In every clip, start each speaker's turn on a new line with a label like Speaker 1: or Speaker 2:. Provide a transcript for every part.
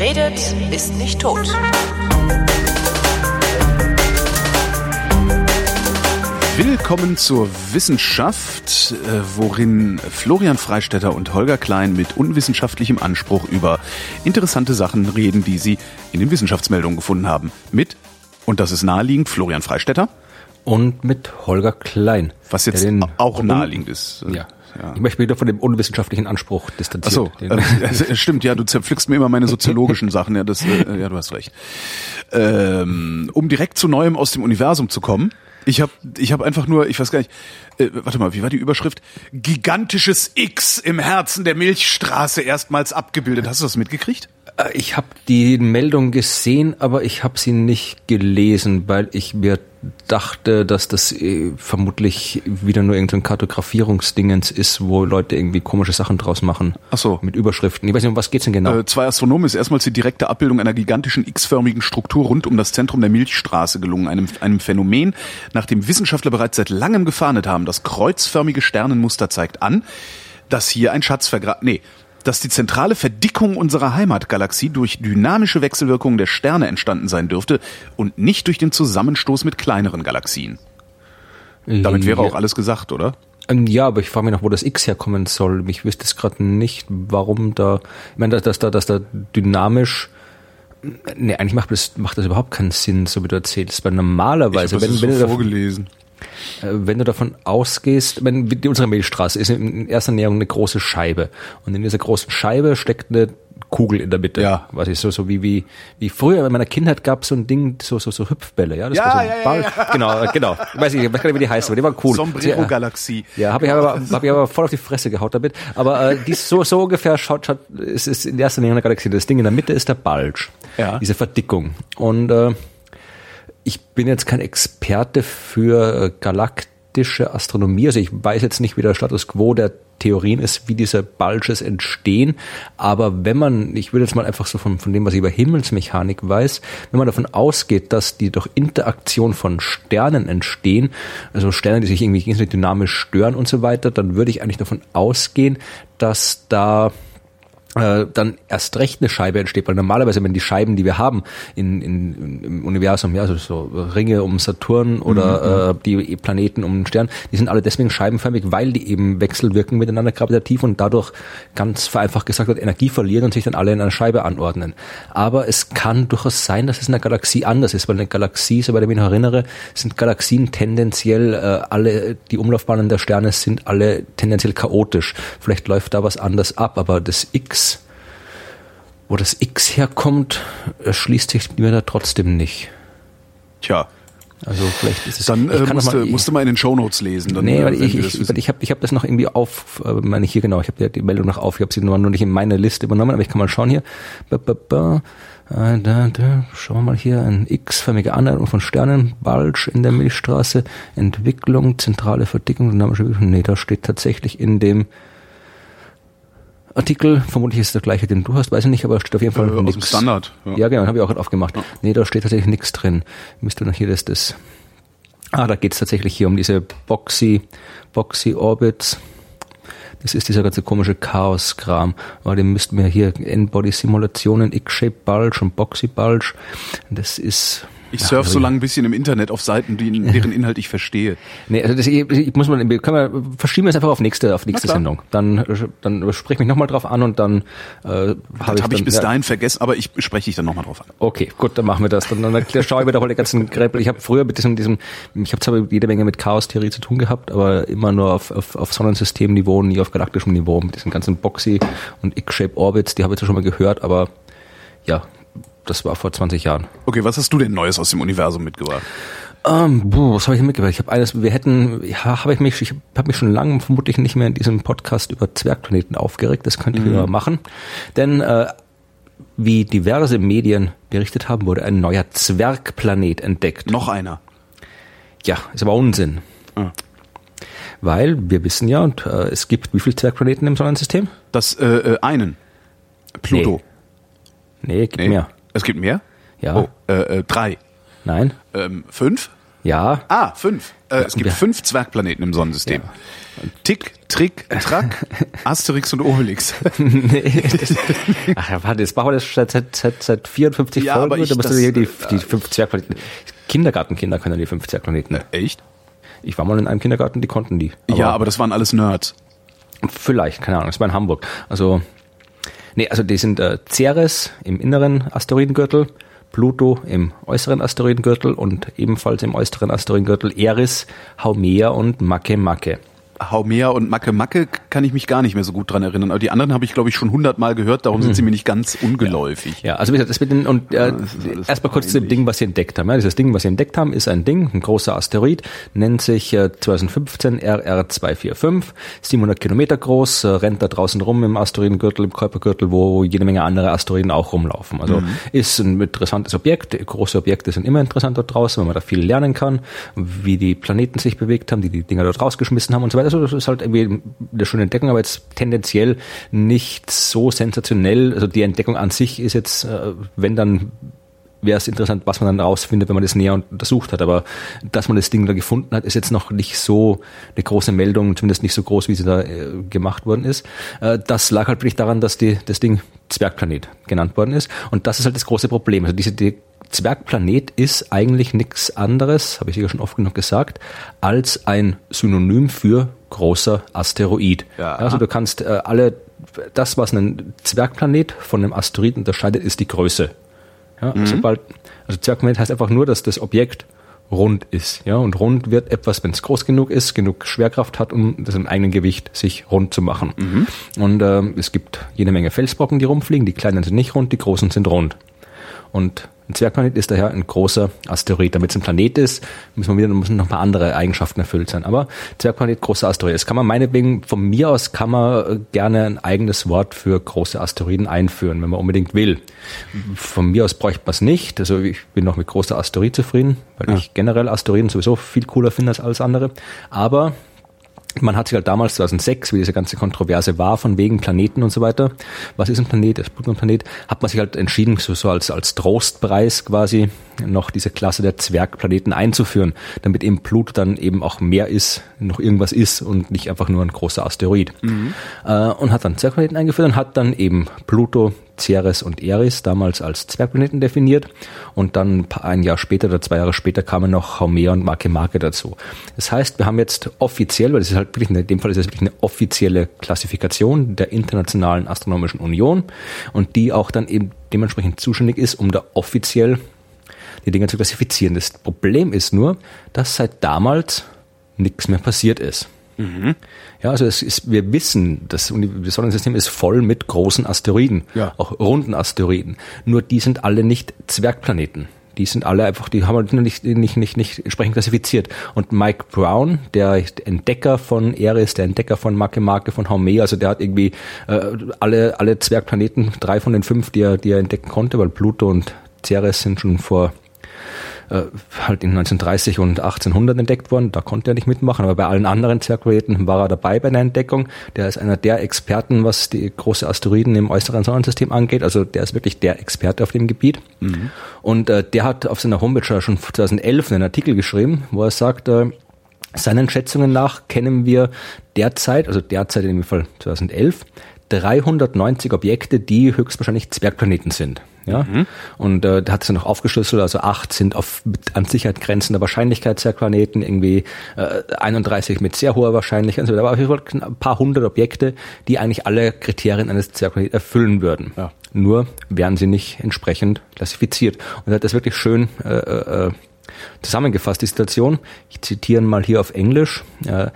Speaker 1: Wer redet, ist nicht tot.
Speaker 2: Willkommen zur Wissenschaft, äh, worin Florian Freistetter und Holger Klein mit unwissenschaftlichem Anspruch über interessante Sachen reden, die sie in den Wissenschaftsmeldungen gefunden haben. Mit, und das ist naheliegend, Florian Freistetter.
Speaker 3: Und mit Holger Klein.
Speaker 2: Was jetzt auch naheliegend ist.
Speaker 3: Ja.
Speaker 2: Ja.
Speaker 3: Ich möchte mich wieder von dem unwissenschaftlichen Anspruch distanzieren.
Speaker 2: Ach so, äh, stimmt, ja, du zerpflückst mir immer meine soziologischen Sachen, ja, das, äh, ja, du hast recht. Ähm, um direkt zu Neuem aus dem Universum zu kommen, ich habe ich hab einfach nur, ich weiß gar nicht, äh, warte mal, wie war die Überschrift? Gigantisches X im Herzen der Milchstraße erstmals abgebildet. Hast du das mitgekriegt?
Speaker 3: Äh, Ich habe die Meldung gesehen, aber ich habe sie nicht gelesen, weil ich mir dachte, dass das äh, vermutlich wieder nur irgendein Kartografierungsdingens ist, wo Leute irgendwie komische Sachen draus machen.
Speaker 2: Ach so.
Speaker 3: Mit Überschriften. Ich weiß nicht, um was geht's denn genau?
Speaker 2: Äh, zwei Astronomen ist erstmals die direkte Abbildung einer gigantischen X-förmigen Struktur rund um das Zentrum der Milchstraße gelungen, einem, einem Phänomen, nach dem Wissenschaftler bereits seit langem gefahndet haben. Das kreuzförmige Sternenmuster zeigt an, dass hier ein Schatz vergraben, nee, dass die zentrale Verdickung unserer Heimatgalaxie durch dynamische Wechselwirkungen der Sterne entstanden sein dürfte und nicht durch den Zusammenstoß mit kleineren Galaxien. Damit wäre auch alles gesagt, oder?
Speaker 3: Ähm, Ja, aber ich frage mich noch, wo das X herkommen soll. Ich wüsste es gerade nicht, warum da. Ich meine, dass, da, dass da dynamisch. Nee, eigentlich macht das, macht das überhaupt keinen Sinn, so wie du erzählst. Weil normalerweise, wenn, wenn, du davon,
Speaker 2: vorgelesen.
Speaker 3: äh, wenn du davon ausgehst, wenn die, unsere Milchstraße ist in erster Näherung eine große Scheibe. Und in dieser großen Scheibe steckt eine Kugel in der Mitte.
Speaker 2: Ja.
Speaker 3: Was ist so, so wie, wie, wie früher in meiner Kindheit gab es so ein Ding, so, so, so Hüpfbälle, ja? Das
Speaker 2: Ja,
Speaker 3: war so ein
Speaker 2: ja,
Speaker 3: Ball.
Speaker 2: ja.
Speaker 3: Genau, äh, genau. Ich weiß nicht, ich weiß gar nicht, wie die heißt, aber die war cool.
Speaker 2: Sombrero-Galaxie.
Speaker 3: Ja, habe ich aber hab ich aber voll auf die Fresse gehaut damit. Aber äh, dies so so ungefähr schaut, schaut es ist in erster Linie eine Galaxie. Das Ding in der Mitte ist der Bulge,
Speaker 2: Ja.
Speaker 3: diese Verdickung. Und äh, ich bin jetzt kein Experte für äh, galaktische Astronomie. Also ich weiß jetzt nicht, wie der Status quo der Theorien ist, wie diese Bulges entstehen. Aber wenn man, ich würde jetzt mal einfach so von, von dem, was ich über Himmelsmechanik weiß, wenn man davon ausgeht, dass die durch Interaktion von Sternen entstehen, also Sterne, die sich irgendwie dynamisch stören und so weiter, dann würde ich eigentlich davon ausgehen, dass da äh, dann erst recht eine Scheibe entsteht, weil normalerweise, wenn die Scheiben, die wir haben in, in, im Universum, ja, also so Ringe um Saturn oder äh, die Planeten um den Stern, die sind alle deswegen scheibenförmig, weil die eben wechselwirken miteinander gravitativ und dadurch ganz vereinfacht gesagt wird, Energie verlieren und sich dann alle in einer Scheibe anordnen. Aber es kann durchaus sein, dass es in einer Galaxie anders ist, weil eine Galaxie, soweit ich mich noch erinnere, sind Galaxien tendenziell äh, alle, die Umlaufbahnen der Sterne sind alle tendenziell chaotisch. Vielleicht läuft da was anders ab, aber das X wo das X herkommt, erschließt sich mir da trotzdem nicht.
Speaker 2: Tja,
Speaker 3: Also vielleicht ist es.
Speaker 2: dann äh,
Speaker 3: kann
Speaker 2: musst,
Speaker 3: noch
Speaker 2: du,
Speaker 3: mal,
Speaker 2: musst du mal in den Shownotes lesen. Dann,
Speaker 3: Nee,
Speaker 2: äh,
Speaker 3: weil ich, ich, weil ich habe ich hab das noch irgendwie auf, äh, meine ich hier genau, ich habe die Meldung noch auf, ich habe sie nur, nicht in meine Liste übernommen, aber ich kann mal schauen hier. Ba, ba, ba. Äh, Da, da, schauen wir mal hier, ein X-förmige Annäherung von Sternen, Bulge in der Milchstraße, Entwicklung, zentrale Verdickung, dynamische Entwicklung. Nee, da steht tatsächlich in dem Artikel, vermutlich ist es der gleiche, den du hast, weiß ich nicht, aber steht auf jeden Fall
Speaker 2: Äh,
Speaker 3: nix.
Speaker 2: Standard, ja.
Speaker 3: Ja, genau, habe ich auch gerade aufgemacht. Nee, da steht tatsächlich nichts drin. Müsste noch hier das, das. Ah, da geht es tatsächlich hier um diese Boxy, Boxy Orbits. Das ist dieser ganze komische Chaos-Kram. Aber den müssten wir hier N-Body-Simulationen, X-Shape Bulge und Boxy Bulge. Das ist.
Speaker 2: Ich surf so lange ein bisschen im Internet auf Seiten, die, deren Inhalt ich verstehe.
Speaker 3: Nee, also das, ich, ich muss mal, können wir, verschieben wir es einfach auf nächste, auf nächste. Sendung. Dann, dann sprich mich nochmal drauf an und dann äh, habe
Speaker 2: Das habe ich
Speaker 3: dann-
Speaker 2: bis
Speaker 3: ja.
Speaker 2: dahin vergessen, aber ich spreche dich dann nochmal drauf an.
Speaker 3: Okay, gut, dann machen wir das. Dann, dann schaue ich mir doch mal den ganzen Greppel. Ich habe früher mit diesem, diesem ich habe zwar jede Menge mit Chaos-Theorie zu tun gehabt, aber immer nur auf, auf, auf Sonnensystemniveau, nie auf galaktischem Niveau. Mit diesen ganzen Boxy und X-Shape Orbits, die habe ich zwar schon mal gehört, aber ja, das war vor 20 Jahren.
Speaker 2: Okay, was hast du denn Neues aus dem Universum mitgebracht?
Speaker 3: Ähm, boah, was habe ich mitgebracht? Ich habe eines, wir hätten, ja, habe ich mich, ich habe mich schon lange vermutlich nicht mehr in diesem Podcast über Zwergplaneten aufgeregt. Das könnte ich wieder machen, denn äh, wie diverse Medien berichtet haben, wurde ein neuer Zwergplanet entdeckt.
Speaker 2: Noch einer.
Speaker 3: Ja, ist aber Unsinn.
Speaker 2: Ah.
Speaker 3: Weil wir wissen ja, und äh, es gibt wie viele Zwergplaneten im Sonnensystem?
Speaker 2: Das äh, äh, einen. Pluto.
Speaker 3: Nee, gibt
Speaker 2: Nee.
Speaker 3: mehr.
Speaker 2: Es gibt mehr?
Speaker 3: Ja.
Speaker 2: Oh, äh, äh, drei.
Speaker 3: Nein,
Speaker 2: Ähm, fünf?
Speaker 3: Ja.
Speaker 2: Ah, fünf. Äh, es gibt fünf Zwergplaneten im Sonnensystem. Tick, Trick, Track, Asterix und Obelix.
Speaker 3: nee, das, ach ja, warte, das machen wir das seit, seit, seit, seit 54
Speaker 2: Ja,
Speaker 3: Folgen.
Speaker 2: aber ich-
Speaker 3: da musst du
Speaker 2: das-
Speaker 3: die, die, die fünf Zwergplaneten. Kindergartenkinder können die fünf Zwergplaneten.
Speaker 2: Echt?
Speaker 3: Ich war mal in einem Kindergarten, die konnten die.
Speaker 2: ja, aber das waren alles Nerds.
Speaker 3: Vielleicht, keine Ahnung, es war in Hamburg. Also, nee, also die sind äh, Ceres im inneren Asteroidengürtel, Pluto im äußeren Asteroidengürtel und ebenfalls im äußeren Asteroidengürtel Eris, Haumea und Makemake.
Speaker 2: Haumea und Macke Macke kann ich mich gar nicht mehr so gut dran erinnern. Aber die anderen habe ich, glaube ich, schon hundertmal gehört, darum sind sie mir nicht ganz ungeläufig.
Speaker 3: Ja, also wie gesagt, das mit den, und äh,
Speaker 2: alles
Speaker 3: erstmal kurz zu dem. Ding, was sie entdeckt haben. Ja, dieses Ding, was sie entdeckt haben, ist ein Ding, ein großer Asteroid, nennt sich äh, 2015 RR245, 700 Kilometer groß, äh, rennt da draußen rum im Asteroidengürtel, im Kuipergürtel, wo jede Menge andere Asteroiden auch rumlaufen. Also ist ein interessantes Objekt. Große Objekte sind immer interessant dort draußen, weil man da viel lernen kann, wie die Planeten sich bewegt haben, die die Dinger dort rausgeschmissen haben und so weiter. Also das ist halt irgendwie eine schöne Entdeckung, aber jetzt tendenziell nicht so sensationell. Also die Entdeckung an sich ist jetzt, äh, wenn dann wäre es interessant, was man dann rausfindet, wenn man das näher untersucht hat. Aber dass man das Ding da gefunden hat, ist jetzt noch nicht so eine große Meldung, zumindest nicht so groß, wie sie da äh, gemacht worden ist. Äh, das lag halt wirklich daran, dass die, das Ding Zwergplanet genannt worden ist. Und das ist halt das große Problem. Also diese die Zwergplanet ist eigentlich nichts anderes, habe ich sicher schon oft genug gesagt, als ein Synonym für großer Asteroid.
Speaker 2: Ja.
Speaker 3: also du kannst äh, alle, das, was einen Zwergplanet von einem Asteroid unterscheidet, ist die Größe. Ja, sobald, also Zwergplanet heißt einfach nur, dass das Objekt rund ist. Ja, und rund wird etwas, wenn es groß genug ist, genug Schwerkraft hat, um das im eigenen Gewicht sich rund zu machen. Und ähm, es gibt jede Menge Felsbrocken, die rumfliegen. Die kleinen sind nicht rund, die großen sind rund. Und ein Zwergplanet ist daher ein großer Asteroid. Damit es ein Planet ist, müssen wir wieder müssen noch mal andere Eigenschaften erfüllt sein. Aber Zwergplanet, großer Asteroid. Das kann man meinetwegen, von mir aus kann man äh, gerne ein eigenes Wort für große Asteroiden einführen, wenn man unbedingt will. Von mir aus bräuchte man es nicht. Also ich bin noch mit großer Asteroid zufrieden, weil ich generell Asteroiden sowieso viel cooler finde als alles andere. Aber man hat sich halt damals 2006, wie diese ganze Kontroverse war, von wegen Planeten und so weiter, was ist ein Planet, ist Pluto ein Planet, hat man sich halt entschieden, so, so als, als Trostpreis quasi noch diese Klasse der Zwergplaneten einzuführen, damit eben Pluto dann eben auch mehr ist, noch irgendwas ist und nicht einfach nur ein großer Asteroid. Äh, und hat dann Zwergplaneten eingeführt und hat dann eben Pluto, Ceres und Eris damals als Zwergplaneten definiert und dann ein, Jahr später oder zwei Jahre später kamen noch Haumea und Makemake dazu. Das heißt, wir haben jetzt offiziell, weil das ist halt wirklich, in dem Fall ist es wirklich eine offizielle Klassifikation der Internationalen Astronomischen Union und die auch dann eben dementsprechend zuständig ist, um da offiziell die Dinge zu klassifizieren. Das Problem ist nur, dass seit damals nichts mehr passiert ist. Ja, also es ist, wir wissen, das, Sonnensystem ist voll mit großen Asteroiden,
Speaker 2: Ja.
Speaker 3: auch runden Asteroiden. Nur die sind alle nicht Zwergplaneten. Die sind alle einfach, die haben halt nicht, nicht, nicht, nicht entsprechend klassifiziert. Und Mike Brown, der Entdecker von Eris, der Entdecker von Makemake, von Haumea, also der hat irgendwie äh, alle, alle Zwergplaneten, drei von den fünf, die er, die er entdecken konnte, weil Pluto und Ceres sind schon vor äh, halt in 1930 und 1800 entdeckt worden. Da konnte er nicht mitmachen, aber bei allen anderen Zwergplaneten war er dabei bei der Entdeckung. Der ist einer der Experten, was die große Asteroiden im äußeren Sonnensystem angeht. Also der ist wirklich der Experte auf dem Gebiet. Und äh, der hat auf seiner Homepage schon 2011 einen Artikel geschrieben, wo er sagt, äh, seinen Schätzungen nach kennen wir derzeit, also derzeit in dem Fall 2011, 390 Objekte, die höchstwahrscheinlich Zwergplaneten sind. Ja? Und äh, da hat es dann noch aufgeschlüsselt, also acht sind auf an Sicherheit grenzender Wahrscheinlichkeit Zwergplaneten, irgendwie äh, 31 mit sehr hoher Wahrscheinlichkeit. Also da war auf jeden Fall ein paar hundert Objekte, die eigentlich alle Kriterien eines Zwergplaneten erfüllen würden.
Speaker 2: Ja.
Speaker 3: Nur werden sie nicht entsprechend klassifiziert. Und er hat das wirklich schön äh, äh, zusammengefasst, die Situation. Ich zitiere mal hier auf Englisch. Äh,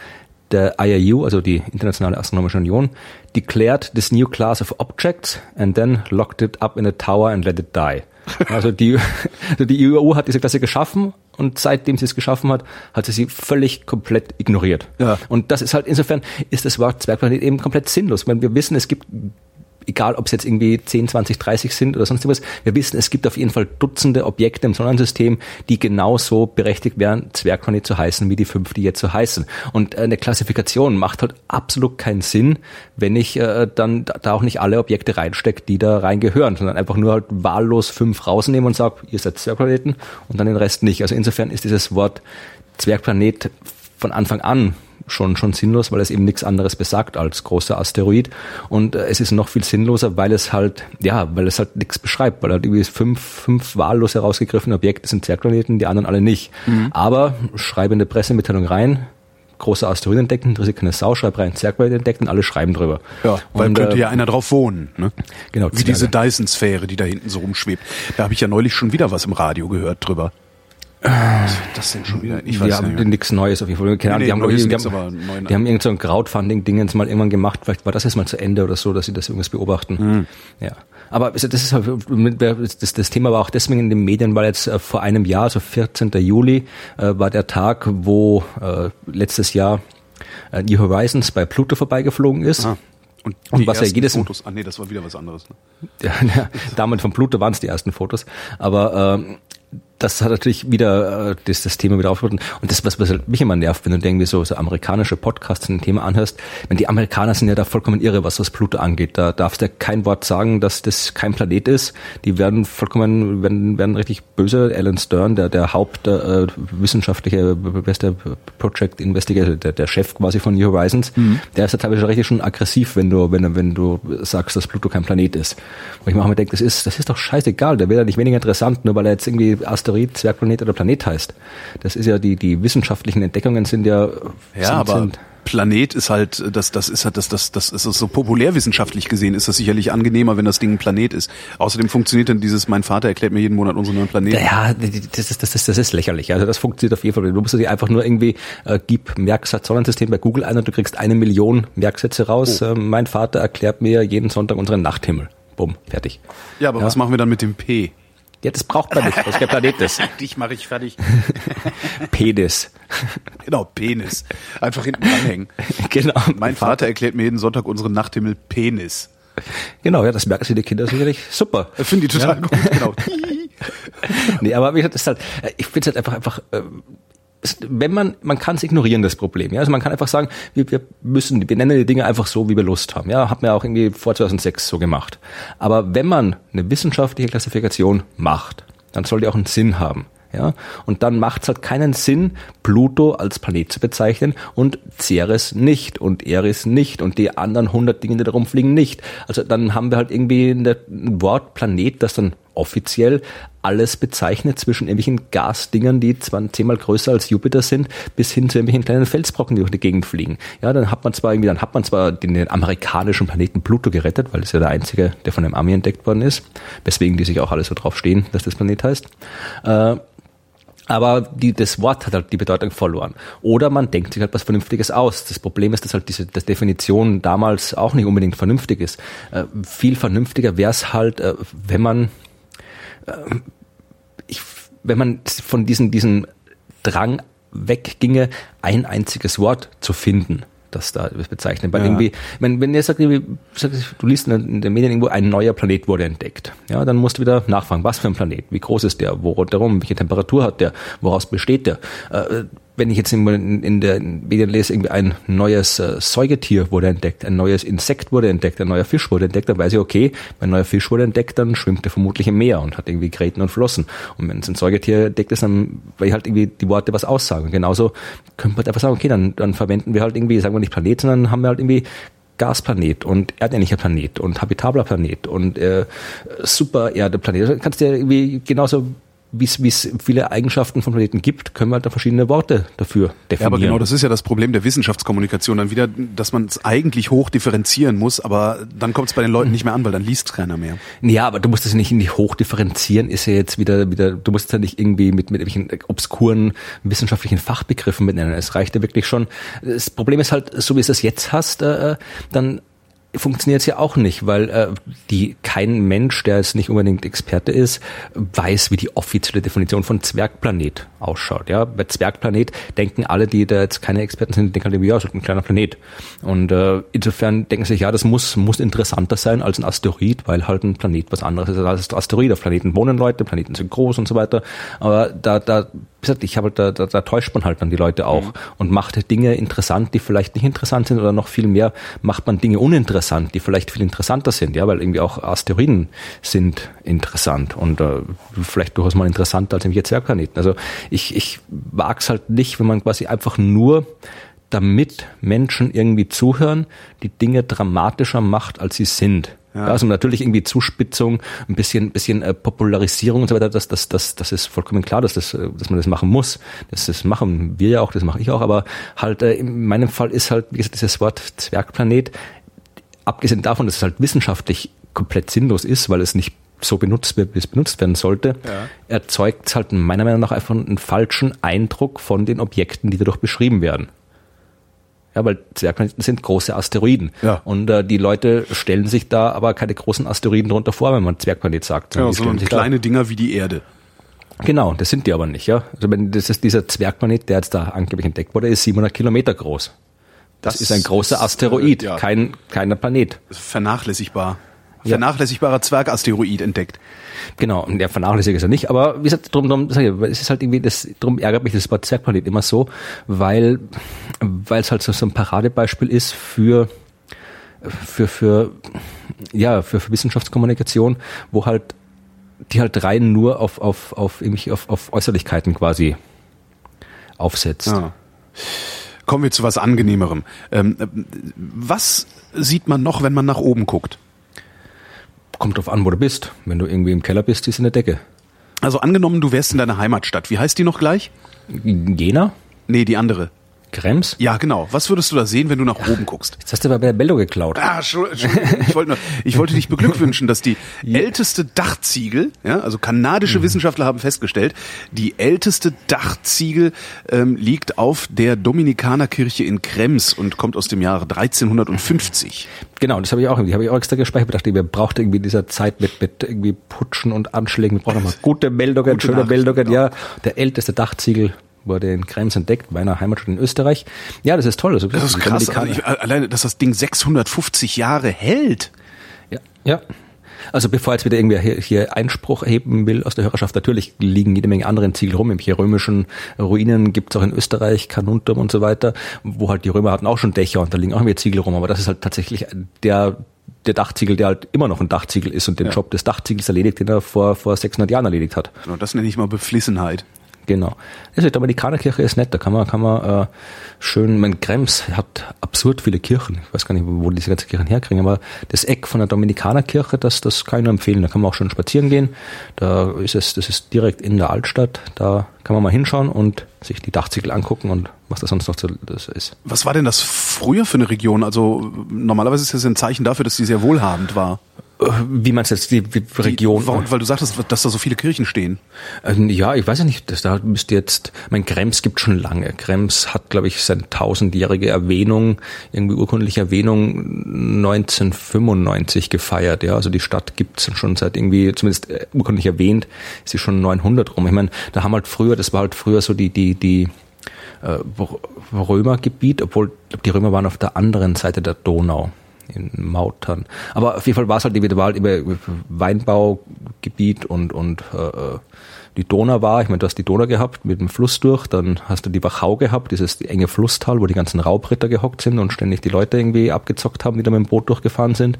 Speaker 3: der IAU, also die Internationale Astronomische Union, declared this new class of objects and then locked it up in a tower and let it die. Also die, also die IAU hat diese Klasse geschaffen und seitdem sie es geschaffen hat, hat sie sie völlig komplett ignoriert.
Speaker 2: Ja.
Speaker 3: Und das ist halt insofern ist das Wort Zwergplanet eben komplett sinnlos, wenn wir wissen, es gibt egal ob es jetzt irgendwie 10, 20, 30 sind oder sonst was, wir wissen, es gibt auf jeden Fall Dutzende Objekte im Sonnensystem, die genauso berechtigt wären, Zwergplanet zu heißen, wie die fünf, die jetzt so heißen. Und äh, eine Klassifikation macht halt absolut keinen Sinn, wenn ich äh, dann da auch nicht alle Objekte reinstecke, die da reingehören, sondern einfach nur halt wahllos fünf rausnehmen und sage, ihr seid Zwergplaneten und dann den Rest nicht. Also insofern ist dieses Wort Zwergplanet von Anfang an schon, schon sinnlos, weil es eben nichts anderes besagt als großer Asteroid. Und äh, es ist noch viel sinnloser, weil es halt, ja, weil es halt nichts beschreibt, weil halt irgendwie fünf, fünf wahllos herausgegriffene Objekte sind Zwergplaneten, die anderen alle nicht. Mhm. Aber schreibe in der Pressemitteilung rein, große Asteroiden entdeckt, interessiert keine Sau, schreib rein, Zwergplanet entdeckt und alle schreiben drüber.
Speaker 2: Ja, weil und, könnte äh, ja einer drauf wohnen. Ne?
Speaker 3: Genau.
Speaker 2: Wie diese Dyson-Sphäre, die da hinten so rumschwebt. Da habe ich ja neulich schon wieder was im Radio gehört drüber.
Speaker 3: Was wird das denn schon wieder? Ich weiß die haben nichts Neues auf jeden Fall. Keine nee, die, haben, die, die, haben, die haben irgend so ein Crowdfunding-Dingens mal irgendwann gemacht. Vielleicht war das jetzt mal zu Ende oder so, dass sie das irgendwas beobachten. Mhm. Ja. Aber das ist halt, das, das Thema war auch deswegen in den Medien, weil jetzt äh, vor einem Jahr, also 14. Juli, äh, war der Tag, wo äh, letztes Jahr New Horizons bei Pluto vorbeigeflogen ist. Ah.
Speaker 2: Und, und was ja jedes Fotos, ah nee, das war wieder was anderes. Ne?
Speaker 3: Ja, ja, damals von Pluto waren es die ersten Fotos, aber ähm, das hat natürlich wieder äh, das, das Thema wieder aufgebracht. Und das, was, was halt mich immer nervt, wenn du irgendwie so, so amerikanische Podcasts ein Thema anhörst, wenn die Amerikaner sind ja da vollkommen irre, was das Pluto angeht. Da darfst du kein Wort sagen, dass das kein Planet ist. Die werden vollkommen, werden, werden richtig böse. Alan Stern, der, der Hauptwissenschaftliche, äh, beste Project Investigator, der, der Chef quasi von New Horizons, mhm. der ist ja teilweise richtig schon aggressiv, wenn du, wenn, wenn du sagst, dass Pluto kein Planet ist. Wo ich mir auch immer denke, das ist, das ist doch scheißegal, der wäre ja nicht weniger interessant, nur weil er jetzt irgendwie Asteroid, Zwergplanet oder Planet heißt. Das ist ja die, die wissenschaftlichen Entdeckungen sind ja,
Speaker 2: ja sind, aber sind Planet ist halt, das, das ist halt, das, das, das ist so populärwissenschaftlich gesehen, ist das sicherlich angenehmer, wenn das Ding ein Planet ist. Außerdem funktioniert dann dieses, mein Vater erklärt mir jeden Monat unseren neuen Planeten.
Speaker 3: Ja, das ist, das ist, das ist lächerlich. Also das funktioniert auf jeden Fall. Du musst dir einfach nur irgendwie, äh, gib Merksatz Sonnensystem bei Google ein und du kriegst eine Million Merksätze raus. Oh. Äh, mein Vater erklärt mir jeden Sonntag unseren Nachthimmel. Bumm, fertig.
Speaker 2: Ja, aber ja. was machen wir dann mit dem P?
Speaker 3: Ja, das braucht man nicht, der Planet ist.
Speaker 2: Dich mache ich fertig.
Speaker 3: Penis.
Speaker 2: Genau, Penis. Einfach hinten anhängen.
Speaker 3: Genau.
Speaker 2: Mein Vater erklärt mir jeden Sonntag unseren Nachthimmel Penis.
Speaker 3: Genau, ja, das merken sie die Kinder sicherlich super.
Speaker 2: Finde ich total ja. gut, genau.
Speaker 3: nee, aber wie gesagt, ist halt, ich finde es halt einfach, einfach, äh, wenn man, man kann es ignorieren, das Problem. Ja? Also man kann einfach sagen, wir, wir müssen, wir nennen die Dinge einfach so, wie wir Lust haben. Ja, hat man ja auch irgendwie vor 2006 so gemacht. Aber wenn man eine wissenschaftliche Klassifikation macht, dann soll die auch einen Sinn haben. Ja, und dann macht es halt keinen Sinn, Pluto als Planet zu bezeichnen und Ceres nicht und Eris nicht und die anderen 100 Dinge, die da rumfliegen, nicht. Also dann haben wir halt irgendwie ein Wort Planet, das dann offiziell alles bezeichnet zwischen irgendwelchen Gasdingern, die zwar zehnmal größer als Jupiter sind, bis hin zu irgendwelchen kleinen Felsbrocken, die durch die Gegend fliegen. Ja, dann hat man zwar irgendwie, dann hat man zwar den, den amerikanischen Planeten Pluto gerettet, weil es ja der einzige, der von einem Army entdeckt worden ist, weswegen die sich auch alle so drauf stehen, dass das Planet heißt. Äh, aber die, das Wort hat halt die Bedeutung verloren. Oder man denkt sich halt was Vernünftiges aus. Das Problem ist, dass halt diese dass Definition damals auch nicht unbedingt vernünftig ist. Äh, viel vernünftiger wäre es halt, äh, wenn man ich, wenn man von diesem, diesem Drang wegginge, ein einziges Wort zu finden, das da bezeichnet. Weil ja. irgendwie, wenn, wenn ihr sagt, du liest in den Medien irgendwo, ein neuer Planet wurde entdeckt, ja, dann musst du wieder nachfragen, was für ein Planet, wie groß ist der, wo rundherum, welche Temperatur hat der, woraus besteht der. Äh, wenn ich jetzt in, in der Medien lese, irgendwie ein neues äh, Säugetier wurde entdeckt, ein neues Insekt wurde entdeckt, ein neuer Fisch wurde entdeckt, dann weiß ich, okay, wenn ein neuer Fisch wurde entdeckt, dann schwimmt er vermutlich im Meer und hat irgendwie Gräten und Flossen. Und wenn es ein Säugetier entdeckt ist, dann weil ich halt irgendwie die Worte was aussagen. genauso könnte man einfach sagen, okay, dann, dann verwenden wir halt irgendwie, sagen wir nicht Planet, sondern haben wir halt irgendwie Gasplanet und erdähnlicher Planet und habitabler Planet und äh, super Erde-Planet. Also kannst du ja irgendwie genauso wie es viele Eigenschaften von Planeten gibt, können wir halt da verschiedene Worte dafür definieren. Ja,
Speaker 2: aber genau, das ist ja das Problem der Wissenschaftskommunikation dann wieder, dass man es eigentlich hoch differenzieren muss, aber dann kommt es bei den Leuten nicht mehr an, weil dann liest keiner mehr.
Speaker 3: Ja, aber du musst es nicht, nicht hoch differenzieren, ist ja jetzt wieder, wieder, du musst es ja nicht irgendwie mit, mit irgendwelchen obskuren wissenschaftlichen Fachbegriffen mitnennen. Es reicht ja wirklich schon. Das Problem ist halt, so wie es das jetzt hast, äh, dann funktioniert es ja auch nicht, weil äh, die kein Mensch, der jetzt nicht unbedingt Experte ist, weiß, wie die offizielle Definition von Zwergplanet ausschaut. Ja, bei Zwergplanet denken alle, die da jetzt keine Experten sind, denken halt, ja, ist halt ein kleiner Planet. Und äh, insofern denken sich, ja, das muss muss interessanter sein als ein Asteroid, weil halt ein Planet was anderes ist als ein Asteroid. Auf Planeten wohnen Leute, Planeten sind groß und so weiter. Aber da da ich habe da, da, da täuscht man halt dann die Leute auch mhm. und macht Dinge interessant, die vielleicht nicht interessant sind oder noch viel mehr macht man Dinge uninteressant, die vielleicht viel interessanter sind, ja, weil irgendwie auch Asteroiden sind interessant und äh, vielleicht durchaus mal interessanter als im Zwergplaneten. Also ich, ich wage es halt nicht, wenn man quasi einfach nur damit Menschen irgendwie zuhören, die Dinge dramatischer macht, als sie sind. Ja. Also natürlich irgendwie Zuspitzung, ein bisschen, bisschen äh, Popularisierung und so weiter, das, das, das, das ist vollkommen klar, dass, das, äh, dass man das machen muss. Das, das machen wir ja auch, das mache ich auch, aber halt äh, in meinem Fall ist halt, wie gesagt, dieses Wort Zwergplanet, abgesehen davon, dass es halt wissenschaftlich komplett sinnlos ist, weil es nicht so benutzt wird, wie es benutzt werden sollte, ja. erzeugt halt meiner Meinung nach einfach einen falschen Eindruck von den Objekten, die dadurch beschrieben werden. Ja, weil Zwergplaneten sind große Asteroiden. Ja. Und äh, die Leute stellen sich da aber keine großen Asteroiden drunter vor, wenn man Zwergplanet sagt.
Speaker 2: Ja, sondern kleine Dinger wie die Erde.
Speaker 3: Genau, das sind die aber nicht, ja. Also wenn das ist dieser Zwergplanet, der jetzt da angeblich entdeckt wurde, ist 700 Kilometer groß. Das, das ist ein großer Asteroid, äh, ja. kein kleiner Planet.
Speaker 2: Vernachlässigbar vernachlässigbarer Zwergasteroid entdeckt.
Speaker 3: Genau, und der vernachlässigt ist er nicht, aber wie gesagt, drum, drum, es ist halt irgendwie, das, drum ärgert mich das Wort Zwergplanet immer so, weil, weil es halt so, so ein Paradebeispiel ist für, für, für, ja, für, für Wissenschaftskommunikation, wo halt, die halt rein nur auf, auf, auf, auf, auf Äußerlichkeiten quasi aufsetzt. Ja.
Speaker 2: Kommen wir zu was Angenehmerem. Ähm, was sieht man noch, wenn man nach oben guckt?
Speaker 3: Kommt drauf an, wo du bist. Wenn du irgendwie im Keller bist, ist in der Decke.
Speaker 2: Also angenommen, du wärst in deiner Heimatstadt. Wie heißt die noch gleich?
Speaker 3: Jena?
Speaker 2: Nee, die andere.
Speaker 3: Krems?
Speaker 2: Ja, genau. Was würdest du da sehen, wenn du nach oben guckst?
Speaker 3: Jetzt hast du bei der Bello geklaut.
Speaker 2: Ah. Ich wollte, nur, ich wollte dich beglückwünschen, dass die älteste Dachziegel, ja, also kanadische mhm. Wissenschaftler haben festgestellt, die älteste Dachziegel ähm, liegt auf der Dominikanerkirche in Krems und kommt aus dem Jahre 1350.
Speaker 3: Genau, das habe ich auch irgendwie, habe ich auch extra gespeichert. Ich dachte, wir braucht irgendwie in dieser Zeit mit, mit irgendwie Putschen und Anschlägen, wir brauchen mal gute Meldungen, gute schöne Meldungen, genau. ja. Der älteste Dachziegel wurde in Krems entdeckt, meiner Heimatstadt in Österreich. Ja, das ist toll.
Speaker 2: Das ist, das ist krass. Also ich, alleine, dass das Ding 650 Jahre hält.
Speaker 3: Ja, ja. Also bevor jetzt wieder irgendwer hier, hier Einspruch erheben will aus der Hörerschaft, natürlich liegen jede Menge anderen Ziegel rum. Hier römischen Ruinen gibt's auch in Österreich, Kanuntum und so weiter, wo halt die Römer hatten auch schon Dächer und da liegen auch mehr Ziegel rum. Aber das ist halt tatsächlich der der Dachziegel, der halt immer noch ein Dachziegel ist und den ja. Job des Dachziegels erledigt, den er vor, vor 600 Jahren erledigt hat.
Speaker 2: Genau, das nenne ich mal Beflissenheit.
Speaker 3: Genau. Also die Dominikanerkirche ist nett, da kann man, kann man äh, schön, mein Krems hat absurd viele Kirchen. Ich weiß gar nicht, wo diese ganzen Kirchen herkriegen, aber das Eck von der Dominikanerkirche, das, das kann ich nur empfehlen. Da kann man auch schon spazieren gehen. Da ist es, das ist direkt in der Altstadt. Da kann man mal hinschauen und sich die Dachziegel angucken und was da sonst noch so ist.
Speaker 2: Was war denn das früher für eine Region? Also normalerweise ist das ein Zeichen dafür, dass die sehr wohlhabend war.
Speaker 3: Wie meinst du jetzt die, die Region? Die,
Speaker 2: weil, weil du sagtest, dass da so viele Kirchen stehen.
Speaker 3: Ähm, ja, ich weiß ja nicht, das da müsste jetzt, mein Krems gibt schon lange. Krems hat, glaube ich, seine tausendjährige Erwähnung, irgendwie urkundliche Erwähnung 1995 gefeiert. Ja, also die Stadt gibt's schon seit irgendwie, zumindest äh, urkundlich erwähnt, ist sie schon 900 rum. Ich meine, da haben halt früher, das war halt früher so die, die, die, äh, Römergebiet, obwohl die Römer waren auf der anderen Seite der Donau in Mautern. Aber auf jeden Fall war es halt war halt über Weinbaugebiet und und äh, äh die Donau war, ich meine, du hast die Donau gehabt mit dem Fluss durch, dann hast du die Wachau gehabt, dieses enge Flusstal, wo die ganzen Raubritter gehockt sind und ständig die Leute irgendwie abgezockt haben, die da mit dem Boot durchgefahren sind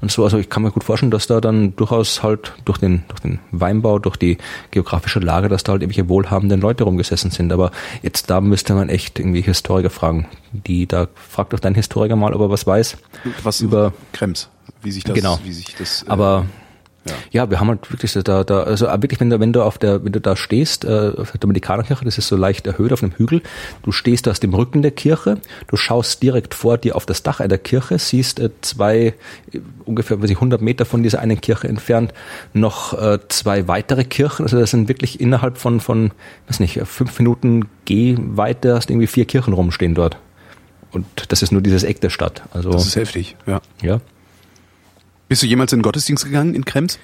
Speaker 3: und so. Also ich kann mir gut vorstellen, dass da dann durchaus halt durch den, durch den Weinbau, durch die geografische Lage, dass da halt irgendwelche wohlhabenden Leute rumgesessen sind. Aber jetzt da müsste man echt irgendwie Historiker fragen, die da fragt doch dein Historiker mal, ob er was weiß.
Speaker 2: Was über Krems, wie sich das,
Speaker 3: genau.
Speaker 2: wie sich das.
Speaker 3: Äh, Aber ja. ja, wir haben halt wirklich da, da also wirklich, wenn du, wenn du auf der, wenn du da stehst, äh, auf der Dominikanerkirche, das ist so leicht erhöht auf einem Hügel, du stehst aus dem Rücken der Kirche, du schaust direkt vor dir auf das Dach einer Kirche, siehst äh, zwei, äh, ungefähr, weiß ich, 100 Meter von dieser einen Kirche entfernt, noch äh, zwei weitere Kirchen, also das sind wirklich innerhalb von, von, weiß nicht, fünf Minuten Gehweite hast irgendwie vier Kirchen rumstehen dort. Und das ist nur dieses Eck der Stadt. Also,
Speaker 2: das ist heftig, ja.
Speaker 3: Ja.
Speaker 2: Bist du jemals in den Gottesdienst gegangen in Krems?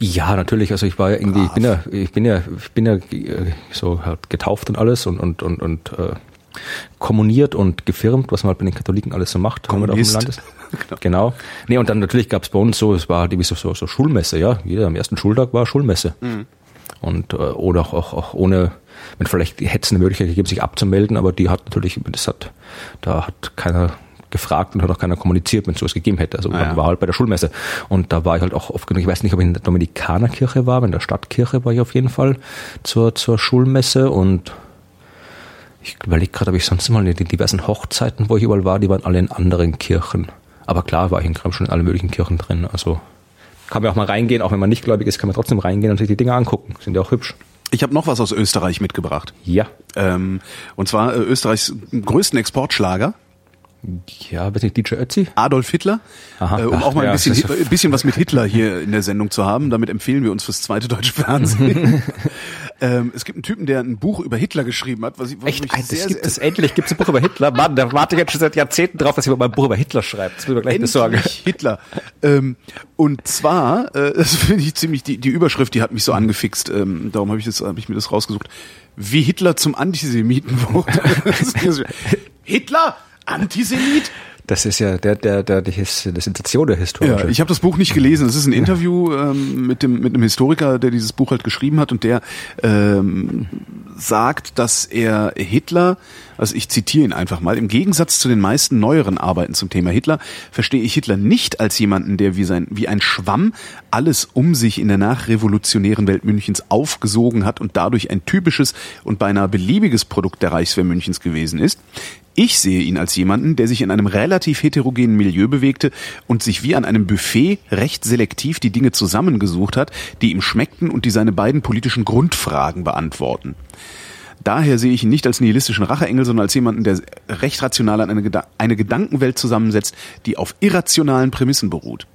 Speaker 3: Ja, natürlich. Also ich war ja irgendwie, ich bin ja, ich bin ja, ich bin ja äh, so halt getauft und alles und und und und äh, kommuniert und gefirmt, was man halt bei den Katholiken alles so macht, wenn man da auf dem Land ist. genau. genau. Nee, und dann natürlich gab es bei uns so, es war irgendwie so, so, so Schulmesse, ja. Jeder am ersten Schultag war Schulmesse. Mhm. Und äh, oder auch, auch, auch ohne, wenn vielleicht hätte es eine Möglichkeit gegeben, sich abzumelden, aber die hat natürlich, das hat, da hat keiner gefragt und hat auch keiner kommuniziert, wenn es sowas gegeben hätte. Also ah, ja. war halt bei der Schulmesse. Und da war ich halt auch oft genug, ich weiß nicht, ob ich in der Dominikanerkirche war, aber in der Stadtkirche war ich auf jeden Fall zur, zur Schulmesse und ich überlege gerade, ob ich sonst mal in den diversen Hochzeiten, wo ich überall war, die waren alle in anderen Kirchen. Aber klar war ich in Kram schon in allen möglichen Kirchen drin. Also kann man auch mal reingehen, auch wenn man nicht gläubig ist, kann man trotzdem reingehen und sich die Dinge angucken. Sind ja auch hübsch.
Speaker 2: Ich habe noch was aus Österreich mitgebracht.
Speaker 3: Ja.
Speaker 2: Ähm, und zwar äh, Österreichs größten Exportschlager.
Speaker 3: Ja, bitte DJ Ötzi?
Speaker 2: Adolf Hitler. Aha, äh, um ach, auch mal ein bisschen, ein bisschen was mit Hitler hier in der Sendung zu haben. Damit empfehlen wir uns fürs zweite deutsche Fernsehen. ähm, es gibt einen Typen, der ein Buch über Hitler geschrieben hat. Was ich, was
Speaker 3: Echt? Mich das sehr, gibt es endlich. Gibt es ein Buch über Hitler? Mann, da warte ich jetzt schon seit Jahrzehnten drauf, dass jemand mal ein Buch über Hitler schreibt. Das will ich gleich
Speaker 2: endlich besorgen. Hitler. Ähm, und zwar, äh, das finde ich ziemlich, die, die Überschrift, die hat mich so angefixt. Ähm, darum habe ich, das, hab ich mir das rausgesucht. Wie Hitler zum Antisemiten wurde. Hitler Antisemit?
Speaker 3: Das ist ja der, der, der, die His, die Sensation der Historie.
Speaker 2: Ja, ich habe das Buch nicht gelesen. Es ist ein Interview ähm, mit dem mit einem Historiker, der dieses Buch halt geschrieben hat und der ähm, sagt, dass er Hitler, also ich zitiere ihn einfach mal, im Gegensatz zu den meisten neueren Arbeiten zum Thema Hitler verstehe ich Hitler nicht als jemanden, der wie sein wie ein Schwamm alles um sich in der nachrevolutionären Welt Münchens aufgesogen hat und dadurch ein typisches und beinahe beliebiges Produkt der Reichswehr Münchens gewesen ist. Ich sehe ihn als jemanden, der sich in einem relativ heterogenen Milieu bewegte und sich wie an einem Buffet recht selektiv die Dinge zusammengesucht hat, die ihm schmeckten und die seine beiden politischen Grundfragen beantworten. Daher sehe ich ihn nicht als nihilistischen Racheengel, sondern als jemanden, der recht rational an eine, eine Gedankenwelt zusammensetzt, die auf irrationalen Prämissen beruht.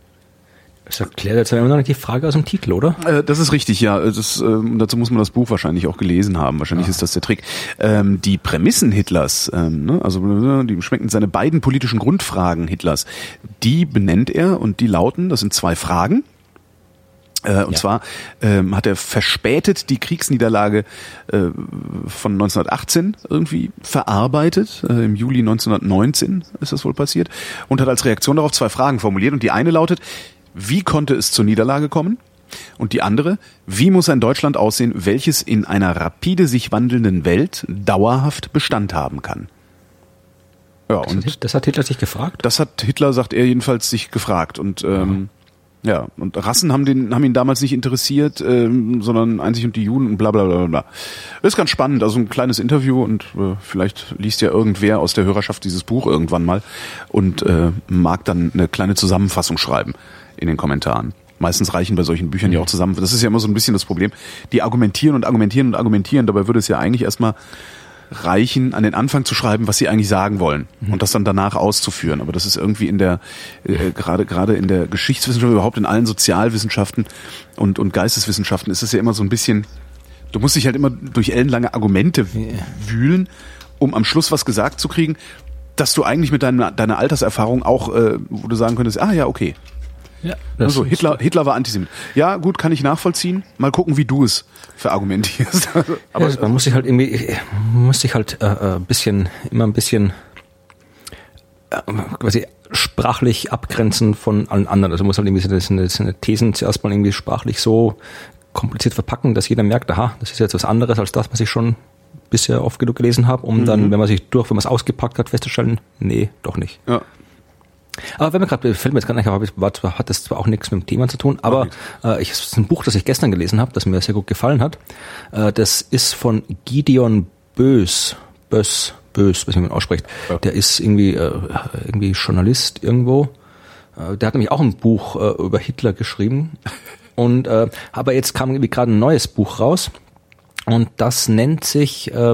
Speaker 3: Das erklärt jetzt immer noch nicht die Frage aus dem Titel, oder?
Speaker 2: Äh, das ist richtig, ja. Das, äh, dazu muss man das Buch wahrscheinlich auch gelesen haben. Wahrscheinlich ja. ist das der Trick. Ähm, die Prämissen Hitlers, ähm, ne, also äh, die schmecken seine beiden politischen Grundfragen Hitlers, die benennt er und die lauten, das sind zwei Fragen. Äh, und ja. zwar ähm, hat er verspätet die Kriegsniederlage äh, von 1918 irgendwie verarbeitet. Äh, Im Juli 1919 ist das wohl passiert. Und hat als Reaktion darauf zwei Fragen formuliert. Und die eine lautet, wie konnte es zur Niederlage kommen? Und die andere, wie muss ein Deutschland aussehen, welches in einer rapide sich wandelnden Welt dauerhaft Bestand haben kann?
Speaker 3: Ja, das und hat, das hat Hitler sich gefragt?
Speaker 2: Das hat Hitler, sagt er jedenfalls, sich gefragt. Und ähm, ja, und Rassen haben den haben ihn damals nicht interessiert, ähm, sondern einzig und die Juden und bla bla bla bla. Ist ganz spannend, also ein kleines Interview und äh, vielleicht liest ja irgendwer aus der Hörerschaft dieses Buch irgendwann mal und äh, mag dann eine kleine Zusammenfassung schreiben in den Kommentaren. Meistens reichen bei solchen Büchern ja auch zusammen. Das ist ja immer so ein bisschen das Problem. Die argumentieren und argumentieren und argumentieren. Dabei würde es ja eigentlich erstmal reichen, an den Anfang zu schreiben, was sie eigentlich sagen wollen mhm. und das dann danach auszuführen. Aber das ist irgendwie in der äh, gerade gerade in der Geschichtswissenschaft überhaupt in allen Sozialwissenschaften und und Geisteswissenschaften ist es ja immer so ein bisschen. Du musst dich halt immer durch ellenlange Argumente wühlen, um am Schluss was gesagt zu kriegen, dass du eigentlich mit deiner deiner Alterserfahrung auch, äh, wo du sagen könntest, ah ja okay, ja, also Hitler, Hitler war Antisemit. Ja, gut, kann ich nachvollziehen. Mal gucken, wie du es verargumentierst.
Speaker 3: Aber ja, man muss sich halt irgendwie, muss sich halt äh, ein äh, bisschen, immer ein bisschen äh, quasi sprachlich abgrenzen von allen anderen. Also muss halt irgendwie seine, seine Thesen zuerst mal irgendwie sprachlich so kompliziert verpacken, dass jeder merkt, aha, das ist jetzt was anderes als das, was ich schon bisher oft genug gelesen habe, um mhm. dann, wenn man sich durch, wenn man es ausgepackt hat, festzustellen, nee, doch nicht. Ja. Aber wenn mir gerade fällt mir jetzt gerade nicht, aber hat das zwar auch nichts mit dem Thema zu tun, aber äh, ich, es ist ein Buch, das ich gestern gelesen habe, das mir sehr gut gefallen hat. Äh, das ist von Gideon Bös, Bös, Bös, was man ausspricht. Ja. Der ist irgendwie äh, irgendwie Journalist irgendwo. Äh, der hat nämlich auch ein Buch äh, über Hitler geschrieben. Und äh, aber jetzt kam irgendwie gerade ein neues Buch raus und das nennt sich äh,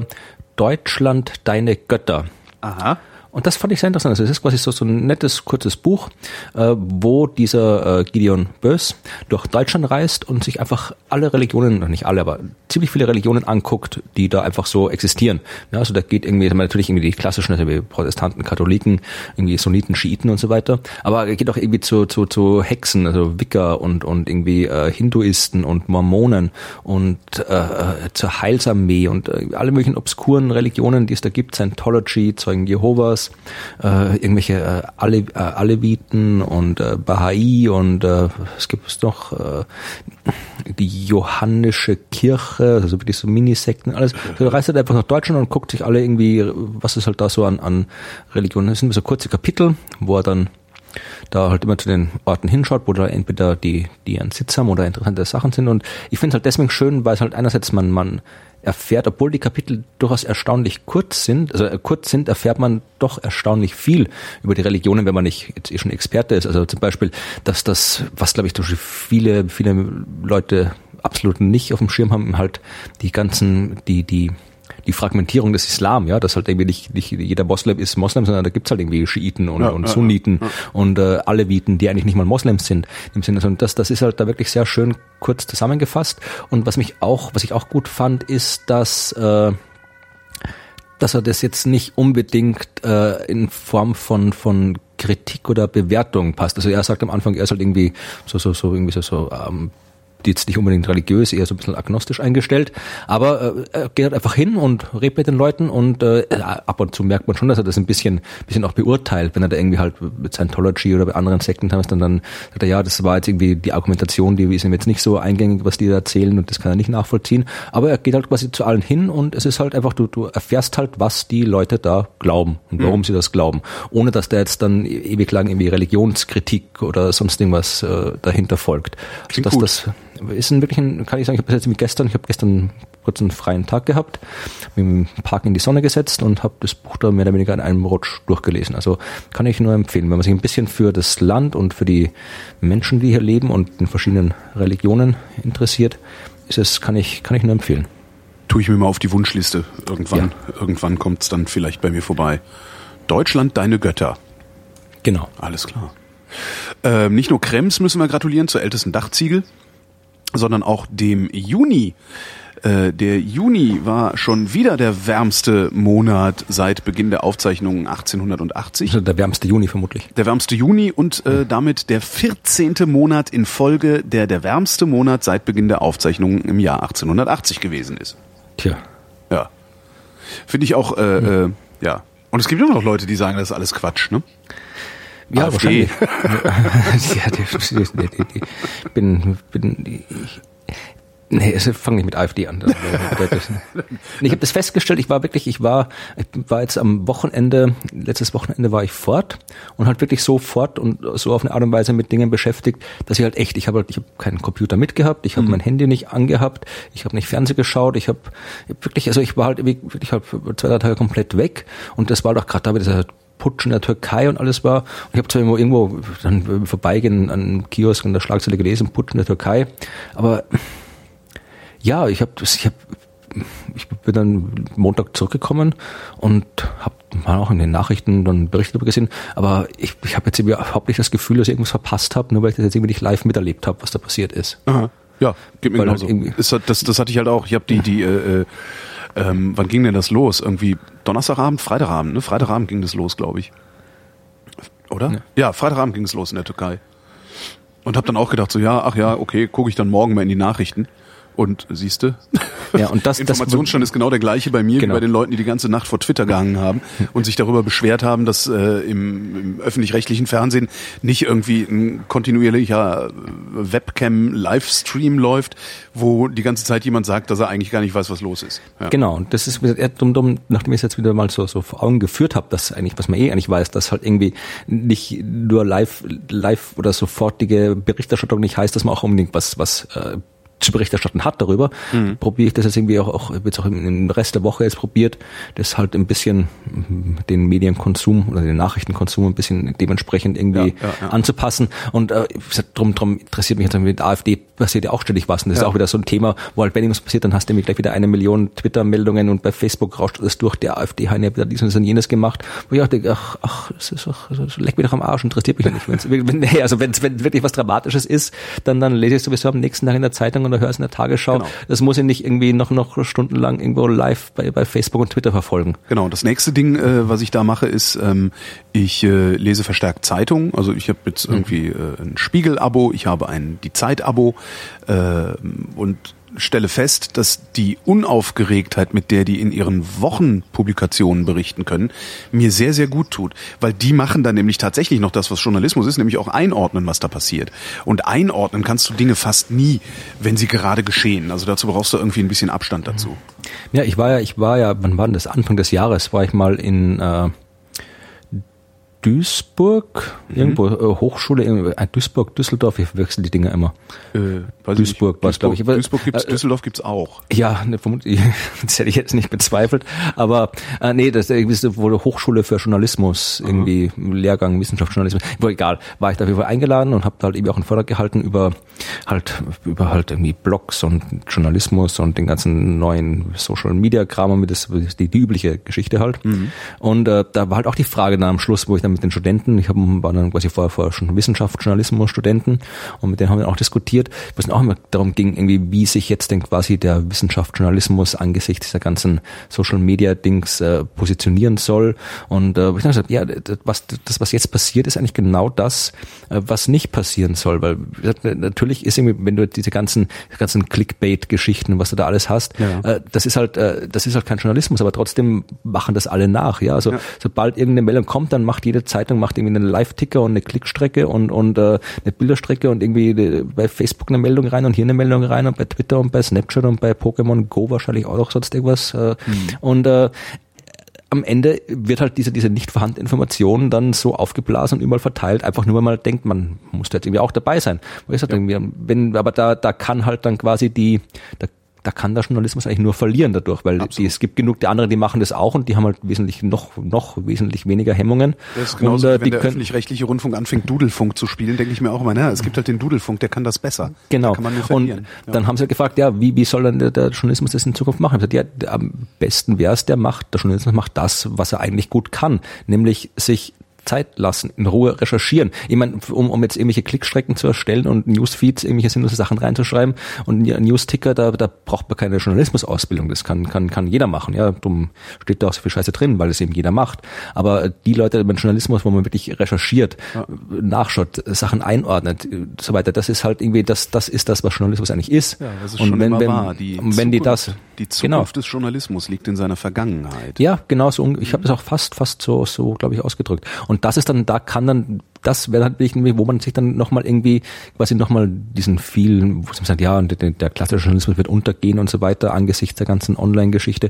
Speaker 3: Deutschland deine Götter.
Speaker 2: Aha.
Speaker 3: Und das fand ich sehr interessant. Also es ist quasi so, so ein nettes, kurzes Buch, äh, wo dieser äh, Gideon Bös durch Deutschland reist und sich einfach alle Religionen, nicht alle, aber ziemlich viele Religionen anguckt, die da einfach so existieren. Ja, also da geht irgendwie natürlich irgendwie die klassischen, also wie Protestanten, Katholiken, irgendwie Sunniten, Schiiten und so weiter. Aber er geht auch irgendwie zu, zu, zu Hexen, also Wicker und, und irgendwie äh, Hinduisten und Mormonen und äh, zur Heilsarmee und äh, alle möglichen obskuren Religionen, die es da gibt, Scientology, Zeugen Jehovas, äh, irgendwelche äh, Ale, äh, Aleviten und äh, Bahai und äh, es gibt noch äh, die Johannische Kirche, also wirklich so Minisekten, alles. So reist halt einfach nach Deutschland und guckt sich alle irgendwie, was ist halt da so an, an Religionen. Das sind so kurze Kapitel, wo er dann da halt immer zu den Orten hinschaut, wo da entweder die, die einen Sitz haben oder interessante Sachen sind. Und ich finde es halt deswegen schön, weil es halt einerseits man, man erfährt, obwohl die Kapitel durchaus erstaunlich kurz sind, also äh, kurz sind, erfährt man doch erstaunlich viel über die Religionen, wenn man nicht jetzt eh schon Experte ist. Also zum Beispiel, dass das, was glaube ich durch viele, viele Leute absolut nicht auf dem Schirm haben, halt die ganzen, die, die die Fragmentierung des Islam, ja, dass halt irgendwie nicht, nicht jeder Moslem ist Moslem, sondern da gibt's halt irgendwie Schiiten und, ja, und Sunniten ja, ja. und äh, Aleviten, die eigentlich nicht mal Moslems sind. Im Sinne, und das, das ist halt da wirklich sehr schön kurz zusammengefasst. Und was mich auch, was ich auch gut fand, ist, dass äh, dass er das jetzt nicht unbedingt äh, in Form von von Kritik oder Bewertung passt. Also er sagt am Anfang, er ist halt irgendwie so so so irgendwie so so ähm, jetzt nicht unbedingt religiös, eher so ein bisschen agnostisch eingestellt, aber äh, er geht halt einfach hin und redet mit den Leuten und äh, ab und zu merkt man schon, dass er das ein bisschen, bisschen auch beurteilt, wenn er da irgendwie halt mit Scientology oder bei anderen Sekten haben, dann, dann sagt er, ja, das war jetzt irgendwie die Argumentation, die ist ihm jetzt nicht so eingängig, was die da erzählen und das kann er nicht nachvollziehen, aber er geht halt quasi zu allen hin und es ist halt einfach, du, du erfährst halt, was die Leute da glauben und warum mhm. sie das glauben, ohne dass da jetzt dann e-, ewig lang irgendwie Religionskritik oder sonst irgendwas äh, dahinter folgt. Also dass das ist ein wirklich ein, kann ich sagen, ich habe jetzt mit gestern, ich habe gestern kurz einen freien Tag gehabt, mit dem Park in die Sonne gesetzt und habe das Buch da mehr oder weniger in einem Rutsch durchgelesen. Also kann ich nur empfehlen, wenn man sich ein bisschen für das Land und für die Menschen, die hier leben und in verschiedenen Religionen interessiert, ist es, kann ich, kann ich nur empfehlen.
Speaker 2: Tue ich mir mal auf die Wunschliste. Irgendwann, ja. irgendwann kommt es dann vielleicht bei mir vorbei. Deutschland, deine Götter.
Speaker 3: Genau.
Speaker 2: Alles klar. Ähm, nicht nur Krems müssen wir gratulieren zur ältesten Dachziegel sondern auch dem Juni. Äh, der Juni war schon wieder der wärmste Monat seit Beginn der Aufzeichnungen 1880. Also
Speaker 3: der wärmste Juni vermutlich.
Speaker 2: Der wärmste Juni und äh, damit der 14. Monat in Folge, der der wärmste Monat seit Beginn der Aufzeichnungen im Jahr 1880 gewesen ist.
Speaker 3: Tja.
Speaker 2: Ja. Finde ich auch, äh, mhm. äh, ja. Und es gibt immer noch Leute, die sagen, das ist alles Quatsch, ne?
Speaker 3: Ja, AfD. wahrscheinlich. ja, die, bin, bin, ich, Nee, es fang nicht mit AfD an. ich habe das festgestellt, ich war wirklich, ich war, ich war jetzt am Wochenende, letztes Wochenende war ich fort und halt wirklich so fort und so auf eine Art und Weise mit Dingen beschäftigt, dass ich halt echt, ich habe halt, ich habe keinen Computer mitgehabt, ich habe mhm. mein Handy nicht angehabt, ich habe nicht Fernseh geschaut, ich habe hab wirklich, also ich war halt wirklich halt zwei, drei Tage komplett weg und das war doch gerade da wieder dieser Putsch in der Türkei und alles war. Und ich habe zwar irgendwo dann vorbeigehen an einem Kiosk in der Schlagzeile gelesen, Putsch in der Türkei, aber ja, ich habe ich hab, ich bin dann Montag zurückgekommen und habe mal auch in den Nachrichten dann Berichte darüber gesehen, aber ich, ich habe jetzt überhaupt nicht das Gefühl, dass ich irgendwas verpasst habe, nur weil ich das jetzt irgendwie nicht live miterlebt habe, was da passiert ist.
Speaker 2: Aha. Ja, geht mir genauso. Halt das, das, das hatte ich halt auch. Ich habe die, die äh, äh ähm, wann ging denn das los? Irgendwie Donnerstagabend, Freitagabend, ne? Freitagabend ging das los, glaube ich. Oder? Ja. ja, Freitagabend ging es los in der Türkei. Und habe dann auch gedacht, so ja, ach ja, okay, gucke ich dann morgen mal in die Nachrichten. Und siehste,
Speaker 3: ja, und das,
Speaker 2: Informationsstand das, ist genau der gleiche bei mir genau. wie bei den Leuten, die die ganze Nacht vor Twitter gehangen haben und sich darüber beschwert haben, dass äh, im, im öffentlich-rechtlichen Fernsehen nicht irgendwie ein kontinuierlicher Webcam-Livestream läuft, wo die ganze Zeit jemand sagt, dass er eigentlich gar nicht weiß, was los ist.
Speaker 3: Ja. Genau, und das ist eher dumm, dumm, nachdem ich es jetzt wieder mal so, so vor Augen geführt habe, dass eigentlich, was man eh eigentlich weiß, dass halt irgendwie nicht nur live, live oder sofortige Berichterstattung nicht heißt, dass man auch unbedingt was, was äh, zu Bericht erstatten hat darüber, mhm. probiere ich das jetzt irgendwie auch, auch jetzt auch im Rest der Woche jetzt probiert, das halt ein bisschen den Medienkonsum oder den Nachrichtenkonsum ein bisschen dementsprechend irgendwie ja, ja, ja. anzupassen. Und äh, drum, drum interessiert mich jetzt mit der AfD passiert ja auch ständig was. Und das ist auch wieder so ein Thema, wo halt wenn irgendwas passiert, dann hast du nämlich gleich wieder eine Million Twitter-Meldungen und bei Facebook rauscht das durch, der AfD hat ja wieder dieses und jenes gemacht, wo ich auch denke, ach, ach, das ist doch, das leck mich doch am Arsch, interessiert mich ja nicht. Wenn's, wenn, also wenn es wirklich was Dramatisches ist, dann, dann lese ich sowieso am nächsten Tag in der Zeitung oder höre es in der Tagesschau.
Speaker 2: Genau.
Speaker 3: Das muss ich nicht irgendwie noch, noch stundenlang irgendwo live bei, bei Facebook und Twitter verfolgen.
Speaker 2: Genau, das nächste Ding, äh, was ich da mache, ist, ähm, ich äh, lese verstärkt Zeitungen. Also ich habe jetzt irgendwie äh, ein Spiegel-Abo, ich habe ein Die Zeit-Abo äh, und stelle fest, dass die Unaufgeregtheit, mit der die in ihren Wochenpublikationen berichten können, mir sehr, sehr gut tut. Weil die machen dann nämlich tatsächlich noch das, was Journalismus ist, nämlich auch einordnen, was da passiert. Und einordnen kannst du Dinge fast nie, wenn sie gerade geschehen. Also dazu brauchst du irgendwie ein bisschen Abstand dazu.
Speaker 3: Ja, ich war ja, ich war ja, wann war denn das? Anfang des Jahres war ich mal in äh, Duisburg, irgendwo äh, Hochschule, irgendwie, äh, Duisburg, Düsseldorf, ich wechsle die Dinge immer.
Speaker 2: Äh,
Speaker 3: Duisburg
Speaker 2: ich nicht.
Speaker 3: war's, glaub ich.
Speaker 2: Duisburg, Duisburg gibt's,
Speaker 3: Äh,
Speaker 2: Düsseldorf gibt's auch.
Speaker 3: Ja, ne, vermutlich, das hätte ich jetzt nicht bezweifelt. Aber äh, nee, das ist wohl Hochschule für Journalismus, irgendwie Lehrgang Wissenschaftsjournalismus. Wohl egal, war ich da auf jeden Fall eingeladen und habe da halt eben auch einen Vortrag gehalten über halt über halt irgendwie Blogs und Journalismus und den ganzen neuen Social Media Kram und das die, die übliche Geschichte halt. Und äh, da war halt auch die Frage dann am Schluss, wo ich dann mit den Studenten, ich hab, war dann quasi vorher vor schon Wissenschaft, Journalismus Studenten und mit denen haben wir auch diskutiert, wo es dann auch immer darum ging, irgendwie, wie sich jetzt denn quasi der Wissenschaft, Journalismus angesichts dieser ganzen Social Media Dings äh, positionieren soll. Und äh, ich dann gesagt, ja, das, was, das, was jetzt passiert, ist eigentlich genau das, äh, was nicht passieren soll. Weil natürlich ist irgendwie, wenn du diese ganzen, ganzen Clickbait-Geschichten, was du da alles hast,
Speaker 2: Ja.
Speaker 3: äh, das ist halt, äh, das ist halt kein Journalismus, aber trotzdem machen das alle nach. Ja, also
Speaker 2: Ja.
Speaker 3: sobald irgendeine Meldung kommt, dann macht jede Zeitung macht irgendwie einen Live-Ticker und eine Klickstrecke und und äh, eine Bilderstrecke und irgendwie äh, bei Facebook eine Meldung rein und hier eine Meldung rein und bei Twitter und bei Snapchat und bei Pokémon Go wahrscheinlich auch noch sonst irgendwas. Äh, Und äh, am Ende wird halt diese, diese nicht vorhandene Information dann so aufgeblasen und überall verteilt, einfach nur, weil man denkt, man muss da jetzt irgendwie auch dabei sein. Wo ich sag, irgendwie, wenn, aber da, da kann halt dann quasi die, da, da kann der Journalismus eigentlich nur verlieren dadurch, weil die, es gibt genug der andere, die machen das auch und die haben halt wesentlich noch, noch wesentlich weniger Hemmungen.
Speaker 2: Das ist genauso,
Speaker 3: und, äh,
Speaker 2: wenn
Speaker 3: die
Speaker 2: der öffentlich-rechtliche Rundfunk anfängt, Dudelfunk zu spielen, denke ich mir auch immer, naja, es gibt halt den Dudelfunk, der kann das besser.
Speaker 3: Genau.
Speaker 2: Da kann man nur
Speaker 3: und.
Speaker 2: Ja.
Speaker 3: dann haben sie halt gefragt, ja, wie, wie soll dann der, der Journalismus das in Zukunft machen? Ich hab gesagt, ja, am besten wäre es, der macht, der Journalismus macht das, was er eigentlich gut kann, nämlich sich Zeit lassen, in Ruhe recherchieren. Ich meine, um, um jetzt irgendwelche Klickstrecken zu erstellen und Newsfeeds, irgendwelche sinnlose Sachen reinzuschreiben und Newsticker, da, da braucht man keine Journalismusausbildung. Das kann, kann, kann jeder machen. Ja, darum steht da auch so viel Scheiße drin, weil es eben jeder macht. Aber die Leute beim Journalismus, wo man wirklich recherchiert, nachschaut, Sachen einordnet, so weiter, das ist halt irgendwie, das, das ist das, was Journalismus eigentlich ist.
Speaker 2: Ja, das ist
Speaker 3: und
Speaker 2: schon
Speaker 3: wenn, wenn,
Speaker 2: wahr. Die
Speaker 3: und wenn die das,
Speaker 2: Zukunft- die
Speaker 3: genau.
Speaker 2: Zukunft des Journalismus liegt in seiner Vergangenheit.
Speaker 3: Ja, genau so. Ich habe das auch fast, fast so, so glaube ich, ausgedrückt. Und das ist dann, da kann dann, das wäre dann irgendwie, wo man sich dann nochmal irgendwie, quasi nochmal diesen vielen, wo man sagt, ja, und der, der klassische Journalismus wird untergehen und so weiter angesichts der ganzen Online-Geschichte.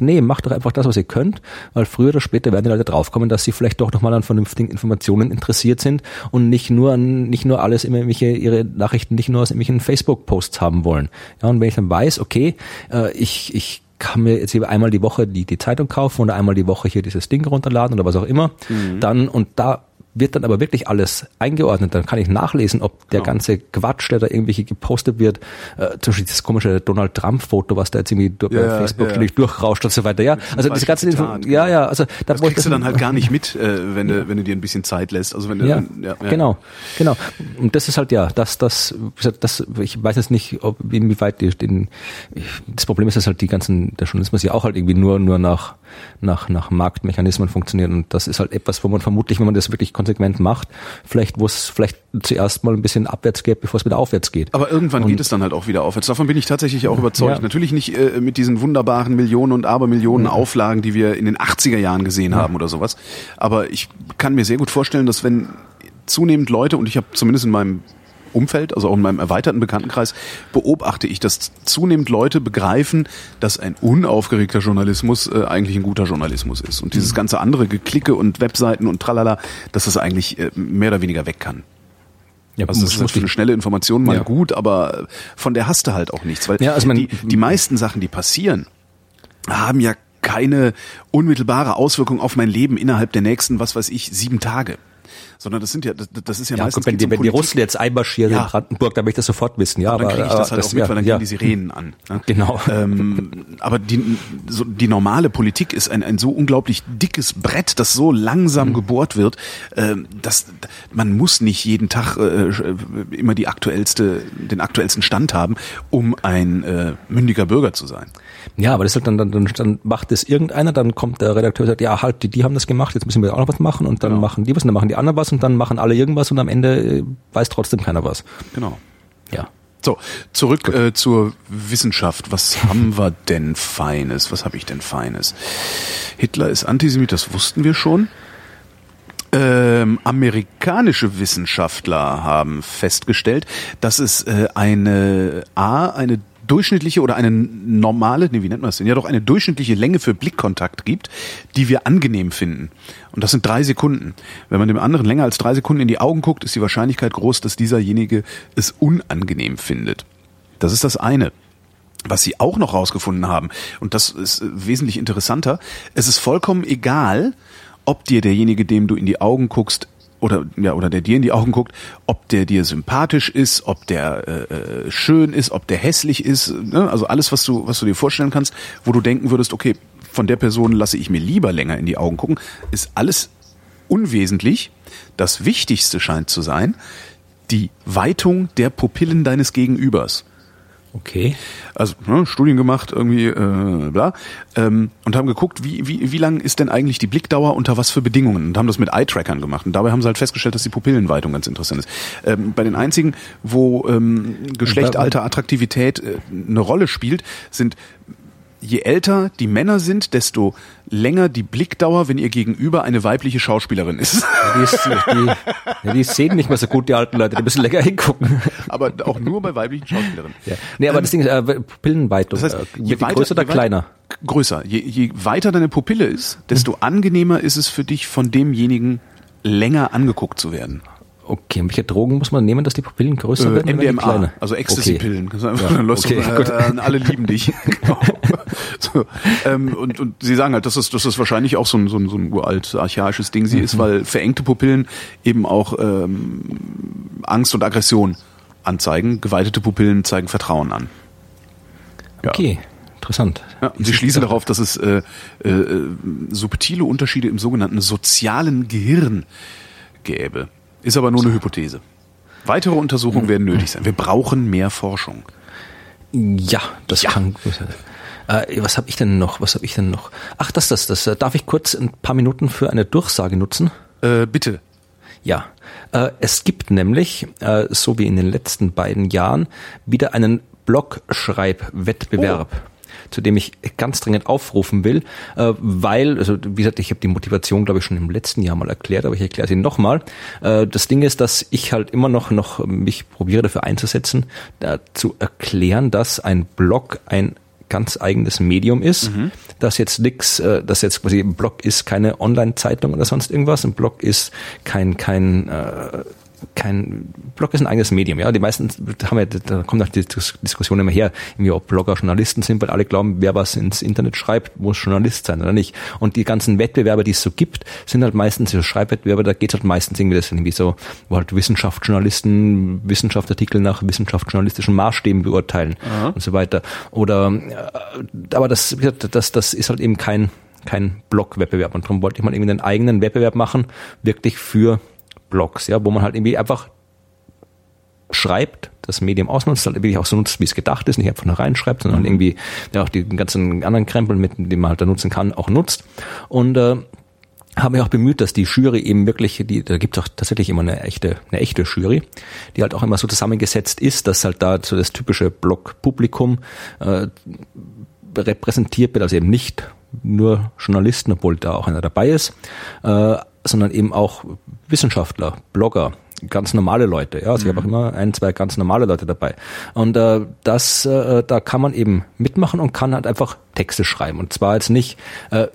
Speaker 3: Nee, macht doch einfach das, was ihr könnt, weil früher oder später werden die Leute draufkommen, dass sie vielleicht doch nochmal an vernünftigen Informationen interessiert sind und nicht nur an, nicht nur alles immer irgendwelche, ihre Nachrichten nicht nur aus irgendwelchen Facebook-Posts haben wollen. Ja, und wenn ich dann weiß, okay, äh, ich, ich kann mir jetzt hier einmal die Woche die, die Zeitung kaufen oder einmal die Woche hier dieses Ding runterladen oder was auch immer. Dann, und da wird dann aber wirklich alles eingeordnet. Dann kann ich nachlesen, ob der
Speaker 2: Genau.
Speaker 3: ganze Quatsch, der da irgendwelche gepostet wird, äh, zum Beispiel dieses komische Donald Trump-Foto, was da jetzt irgendwie durch,
Speaker 2: Ja,
Speaker 3: bei
Speaker 2: ja,
Speaker 3: Facebook
Speaker 2: ja.
Speaker 3: ständig durchrauscht und so weiter. Ja, also diese
Speaker 2: falschen
Speaker 3: ganze Info, ja, ja, also da
Speaker 2: Das kriegst du dann halt gar nicht mit, äh, wenn, du, wenn du dir ein bisschen Zeit lässt. Also wenn du,
Speaker 3: ja,
Speaker 2: ja, ja.
Speaker 3: genau, genau. Und das ist halt ja, das, das, das, ich weiß jetzt nicht, ob inwieweit die, den, das Problem ist, dass halt die ganzen, der Journalismus ja auch halt irgendwie nur, nur nach, nach, nach Marktmechanismen funktioniert. Und das ist halt etwas, wo man vermutlich, wenn man das wirklich konsequent macht, vielleicht, wo es vielleicht zuerst mal ein bisschen abwärts geht, bevor es wieder aufwärts geht.
Speaker 2: Aber irgendwann
Speaker 3: Und-
Speaker 2: geht es dann halt auch wieder aufwärts. Davon bin ich tatsächlich auch überzeugt.
Speaker 3: Ja.
Speaker 2: Natürlich nicht äh, mit diesen wunderbaren Millionen und Abermillionen Auflagen, die wir in den 80er Jahren gesehen haben oder sowas. Aber ich kann mir sehr gut vorstellen, dass wenn zunehmend Leute, und ich habe zumindest in meinem Umfeld, also auch in meinem erweiterten Bekanntenkreis, beobachte ich, dass zunehmend Leute begreifen, dass ein unaufgeregter Journalismus äh, eigentlich ein guter Journalismus ist. Und dieses ganze andere Geklicke und Webseiten und tralala, dass das eigentlich äh, mehr oder weniger weg kann.
Speaker 3: Ja,
Speaker 2: Also das ist für eine schnelle Information mal
Speaker 3: Ja.
Speaker 2: gut, aber von der hast du halt auch nichts. Weil
Speaker 3: Ja, also man-
Speaker 2: die, die meisten Sachen, die passieren, haben ja keine unmittelbare Auswirkung auf mein Leben innerhalb der nächsten, was weiß ich, sieben Tage. Sondern das sind ja, das, das ist ja,
Speaker 3: Ja,
Speaker 2: meistens
Speaker 3: gut, wenn, die,
Speaker 2: um
Speaker 3: wenn die. Russen jetzt einmarschieren
Speaker 2: Ja.
Speaker 3: in Brandenburg, dann will ich das sofort wissen. Ja,
Speaker 2: dann
Speaker 3: aber,
Speaker 2: kriege ich das
Speaker 3: aber
Speaker 2: halt auch mit, weil dann
Speaker 3: ja.
Speaker 2: gehen die Sirenen an. Ne?
Speaker 3: Genau.
Speaker 2: Ähm, aber die, so, die normale Politik ist ein, ein so unglaublich dickes Brett, das so langsam
Speaker 3: Mhm.
Speaker 2: gebohrt wird, ähm, dass man muss nicht jeden Tag äh, immer die aktuellste, den aktuellsten Stand haben, um ein äh, mündiger Bürger zu sein.
Speaker 3: Ja, aber das ist halt dann, dann, dann, dann macht das irgendeiner, dann kommt der Redakteur und sagt, ja, halt, die, die haben das gemacht, jetzt müssen wir auch noch was machen und dann
Speaker 2: Genau.
Speaker 3: machen die was und dann machen die anderen was und dann machen alle irgendwas und am Ende äh, weiß trotzdem keiner was.
Speaker 2: Genau.
Speaker 3: Ja.
Speaker 2: So, zurück äh, zur Wissenschaft. Was haben wir denn Feines? Was habe ich denn Feines? Hitler ist Antisemit, das wussten wir schon. Ähm, amerikanische Wissenschaftler haben festgestellt, dass es äh, eine A, eine durchschnittliche oder eine normale, nee, wie nennt man das denn? Ja, doch eine durchschnittliche Länge für Blickkontakt gibt, die wir angenehm finden. Und das sind drei Sekunden. Wenn man dem anderen länger als drei Sekunden in die Augen guckt, ist die Wahrscheinlichkeit groß, dass dieserjenige es unangenehm findet. Das ist das eine. Was sie auch noch rausgefunden haben, und das ist äh, wesentlich interessanter, es ist vollkommen egal, ob dir derjenige, dem du in die Augen guckst, oder ja oder der dir in die Augen guckt, ob der dir sympathisch ist, ob der äh, äh, schön ist, ob der hässlich ist, ne? also alles was du was du dir vorstellen kannst, wo du denken würdest, okay, von der Person lasse ich mir lieber länger in die Augen gucken, ist alles unwesentlich. Das Wichtigste scheint zu sein die Weitung der Pupillen deines Gegenübers
Speaker 3: Okay.
Speaker 2: also ne, Studien gemacht, irgendwie äh, bla, ähm, und haben geguckt, wie, wie, wie lang ist denn eigentlich die Blickdauer unter was für Bedingungen und haben das mit Eye-Trackern gemacht. Und dabei haben sie halt festgestellt, dass die Pupillenweitung ganz interessant ist. Ähm, bei den einzigen, wo ähm, Geschlecht, Alter, Attraktivität äh, eine Rolle spielt, sind je älter die Männer sind, desto länger die Blickdauer, wenn ihr gegenüber eine weibliche Schauspielerin ist.
Speaker 3: Die, ist, die, die sehen nicht mehr so gut, die alten Leute, die müssen länger hingucken.
Speaker 2: Aber auch nur bei weiblichen Schauspielerinnen.
Speaker 3: Ja. Nee, aber das Ding ist, äh, Pupillenweitung,
Speaker 2: Das heißt,
Speaker 3: äh,
Speaker 2: je weiter,
Speaker 3: größer oder kleiner?
Speaker 2: Größer. Je, je weiter deine Pupille ist, desto angenehmer ist es für dich, von demjenigen länger angeguckt zu werden.
Speaker 3: Okay, welche Drogen muss man nehmen, dass die Pupillen größer
Speaker 2: Äh,
Speaker 3: werden?
Speaker 2: MDMA, also Ecstasy-Pillen.
Speaker 3: Okay.
Speaker 2: Ja,
Speaker 3: okay,
Speaker 2: äh, alle lieben dich. so, ähm, und, und sie sagen halt, dass das, dass das wahrscheinlich auch so ein, so ein, so ein uralt, archaisches Ding sie
Speaker 3: Mhm.
Speaker 2: ist, weil verengte Pupillen eben auch ähm, Angst und Aggression anzeigen. Geweitete Pupillen zeigen Vertrauen an. Ja.
Speaker 3: Okay, interessant.
Speaker 2: Ja, und sie schließen darauf, dass es äh, äh, subtile Unterschiede im sogenannten sozialen Gehirn gäbe. Ist aber nur eine Hypothese. Weitere Untersuchungen werden nötig sein. Wir brauchen mehr Forschung.
Speaker 3: Ja, das
Speaker 2: Ja.
Speaker 3: kann gut sein. Äh, was habe ich denn noch? Was habe ich denn noch? Ach, das, das, das. äh, Darf ich kurz ein paar Minuten für eine Durchsage nutzen?
Speaker 2: Äh, bitte.
Speaker 3: Ja, äh, es gibt nämlich, äh, so wie in den letzten beiden Jahren, wieder einen Blogschreibwettbewerb. zu dem ich ganz dringend aufrufen will, äh, weil, also wie gesagt, ich habe die Motivation, glaube ich, schon im letzten Jahr mal erklärt, aber ich erkläre sie nochmal. Äh, das Ding ist, dass ich halt immer noch, noch mich probiere dafür einzusetzen, da zu erklären, dass ein Blog ein ganz eigenes Medium ist, dass jetzt nix, äh, dass jetzt quasi ein Blog ist keine Online-Zeitung oder sonst irgendwas, ein Blog ist kein kein äh, kein Blog ist ein eigenes Medium, ja. Die meisten haben ja, da kommt auch die Dis- Diskussion immer her, irgendwie ob Blogger Journalisten sind, weil alle glauben, wer was ins Internet schreibt, muss Journalist sein oder nicht. Und die ganzen Wettbewerbe, die es so gibt, sind halt meistens so Schreibwettbewerbe, da geht halt meistens irgendwie das irgendwie so, wo halt Wissenschaftsjournalisten Wissenschaftsartikel nach wissenschaftsjournalistischen Maßstäben beurteilen und so weiter. Oder äh, aber das, das, das ist halt eben kein kein Blog-Wettbewerb. Und darum wollte ich mal irgendwie einen eigenen Wettbewerb machen, wirklich für Blogs, ja, wo man halt irgendwie einfach schreibt, das Medium ausnutzt, halt wirklich auch so nutzt, wie es gedacht ist, nicht einfach nur reinschreibt, sondern irgendwie ja auch die ganzen anderen Krempel, mit denen man halt da nutzen kann, auch nutzt. Und äh, habe mich auch bemüht, dass die Jury eben wirklich, die, da gibt es auch tatsächlich immer eine echte, eine echte Jury, die halt auch immer so zusammengesetzt ist, dass halt da so das typische Blog-Publikum äh, repräsentiert wird, also eben nicht nur Journalisten, obwohl da auch einer dabei ist, äh, sondern eben auch Wissenschaftler, Blogger, ganz normale Leute. Ja, also ich habe auch immer ein, zwei ganz normale Leute dabei. Und äh, das, äh, da kann man eben mitmachen und kann halt einfach Texte schreiben. Und zwar jetzt nicht äh,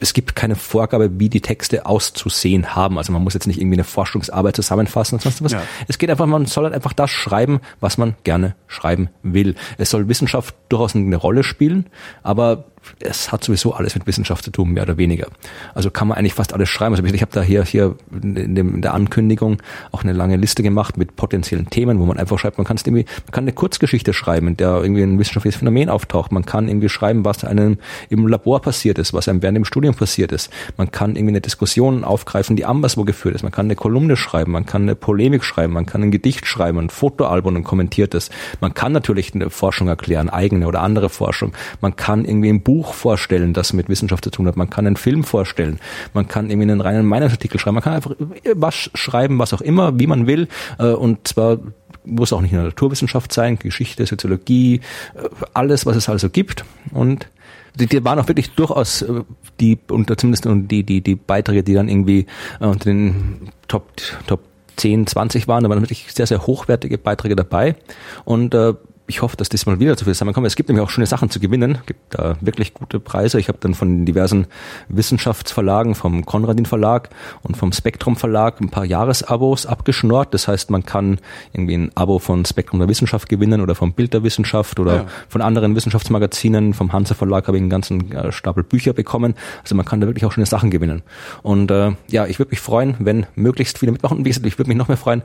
Speaker 3: es gibt keine Vorgabe, wie die Texte auszusehen haben. Also man muss jetzt nicht irgendwie eine Forschungsarbeit zusammenfassen und sonst was.
Speaker 2: Ja.
Speaker 3: Es geht einfach, man soll halt einfach das schreiben, was man gerne schreiben will. Es soll Wissenschaft durchaus eine Rolle spielen, aber es hat sowieso alles mit Wissenschaft zu tun, mehr oder weniger. Also kann man eigentlich fast alles schreiben. Also ich habe da hier, hier in, dem, in der Ankündigung auch eine lange Liste gemacht mit potenziellen Themen, wo man einfach schreibt, man kann es irgendwie, man kann eine Kurzgeschichte schreiben, in der irgendwie ein wissenschaftliches Phänomen auftaucht. Man kann irgendwie schreiben, was einem im Labor passiert ist, was einem während dem Studium passiert ist. Man kann irgendwie eine Diskussion aufgreifen, die anderswo geführt ist. Man kann eine Kolumne schreiben, man kann eine Polemik schreiben, man kann ein Gedicht schreiben, ein Fotoalbum und kommentiertes. Man kann natürlich eine Forschung erklären, eigene oder andere Forschung. Man kann irgendwie ein Buch vorstellen, das mit Wissenschaft zu tun hat. Man kann einen Film vorstellen. Man kann irgendwie einen reinen Meinungsartikel schreiben. Man kann einfach was schreiben, was auch immer, wie man will. Äh, und zwar muss auch nicht der Naturwissenschaft sein, Geschichte, Soziologie, äh, alles, was es also gibt. Und die, die waren auch wirklich durchaus äh, die, unter zumindest die, die, die Beiträge, die dann irgendwie unter den Top, Top 10, 20 waren, da waren wirklich sehr, sehr hochwertige Beiträge dabei. Und äh, ich hoffe, dass diesmal wieder zu viel zusammenkommt. Es gibt nämlich auch schöne Sachen zu gewinnen. Es gibt da wirklich gute Preise. Ich habe dann von diversen Wissenschaftsverlagen, vom Konradin Verlag und vom Spektrum Verlag ein paar Jahresabos abgeschnort. Das heißt, man kann irgendwie ein Abo von Spektrum der Wissenschaft gewinnen oder vom Bild der Wissenschaft oder ja. von anderen Wissenschaftsmagazinen. Vom Hanse Verlag habe ich einen ganzen äh, Stapel Bücher bekommen. Also man kann da wirklich auch schöne Sachen gewinnen. Und äh, ja, ich würde mich freuen, wenn möglichst viele mitmachen. Und wie gesagt, ich würde mich noch mehr freuen,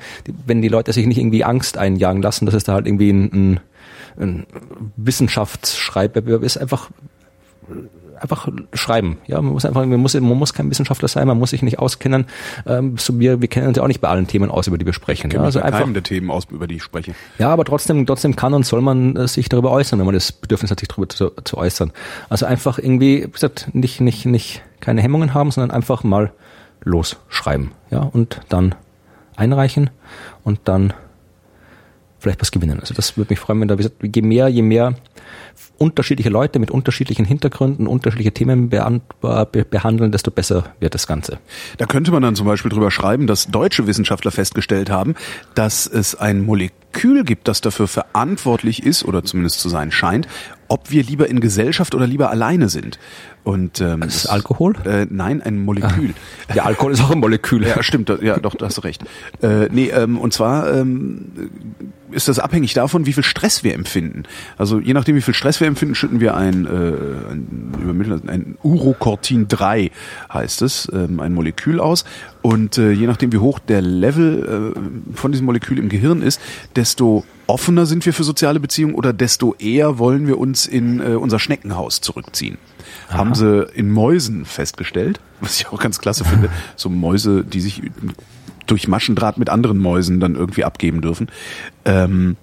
Speaker 3: wenn die Leute sich nicht irgendwie Angst einjagen lassen, dass es da halt irgendwie ein, ein ein Wissenschaftsschreibwettbewerb ist einfach einfach schreiben. Ja, man muss einfach, man muss, man muss kein Wissenschaftler sein, man muss sich nicht auskennen. Ähm, so wir, wir kennen uns ja auch nicht bei allen Themen aus, über die wir sprechen.
Speaker 2: Ja,
Speaker 3: also
Speaker 2: einfach der Themen aus, über die ich spreche.
Speaker 3: Ja, aber trotzdem, trotzdem kann und soll man äh, sich darüber äußern, wenn man das Bedürfnis hat, sich darüber zu, zu äußern. Also einfach irgendwie, wie gesagt, nicht, nicht, nicht keine Hemmungen haben, sondern einfach mal losschreiben. Ja, und dann einreichen und dann vielleicht was gewinnen. Also das würde mich freuen, wenn da, wie gesagt, je mehr, je mehr unterschiedliche Leute mit unterschiedlichen Hintergründen unterschiedliche Themen behandeln, desto besser wird das Ganze.
Speaker 2: Da könnte man dann zum Beispiel drüber schreiben, dass deutsche Wissenschaftler festgestellt haben, dass es ein Molekül gibt, das dafür verantwortlich ist, oder zumindest zu sein scheint, ob wir lieber in Gesellschaft oder lieber alleine sind. Und ähm,
Speaker 3: das ist Alkohol?
Speaker 2: Äh, nein, ein Molekül.
Speaker 3: Ah. Ja, Alkohol ist auch ein Molekül.
Speaker 2: ja, stimmt. Ja, doch, da hast du recht. Äh, nee, ähm, und zwar ähm, ist das abhängig davon, wie viel Stress wir empfinden. Also je nachdem, wie viel Stress wir empfinden, schütten wir ein, äh, ein, ein Urocortin 3 heißt es, ähm, ein Molekül aus. Und äh, je nachdem, wie hoch der Level äh, von diesem Molekül im Gehirn ist, desto offener sind wir für soziale Beziehungen oder desto eher wollen wir uns in äh, unser Schneckenhaus zurückziehen. Aha. Haben sie in Mäusen festgestellt, was ich auch ganz klasse finde. So Mäuse, die sich durch Maschendraht mit anderen Mäusen dann irgendwie abgeben dürfen. Ähm,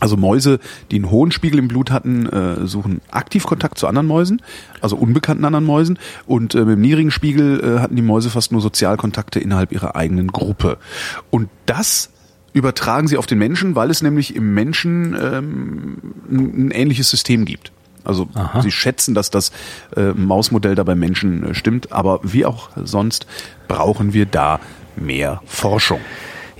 Speaker 2: also Mäuse, die einen hohen Spiegel im Blut hatten, äh, suchen aktiv Kontakt zu anderen Mäusen, also unbekannten anderen Mäusen. Und äh, mit dem niedrigen Spiegel äh, hatten die Mäuse fast nur Sozialkontakte innerhalb ihrer eigenen Gruppe. Und das übertragen sie auf den Menschen, weil es nämlich im Menschen ähm, ein, ähnliches System gibt. Also Aha. sie schätzen, dass das äh, Mausmodell da beim Menschen äh, stimmt, aber wie auch sonst brauchen wir da mehr Forschung.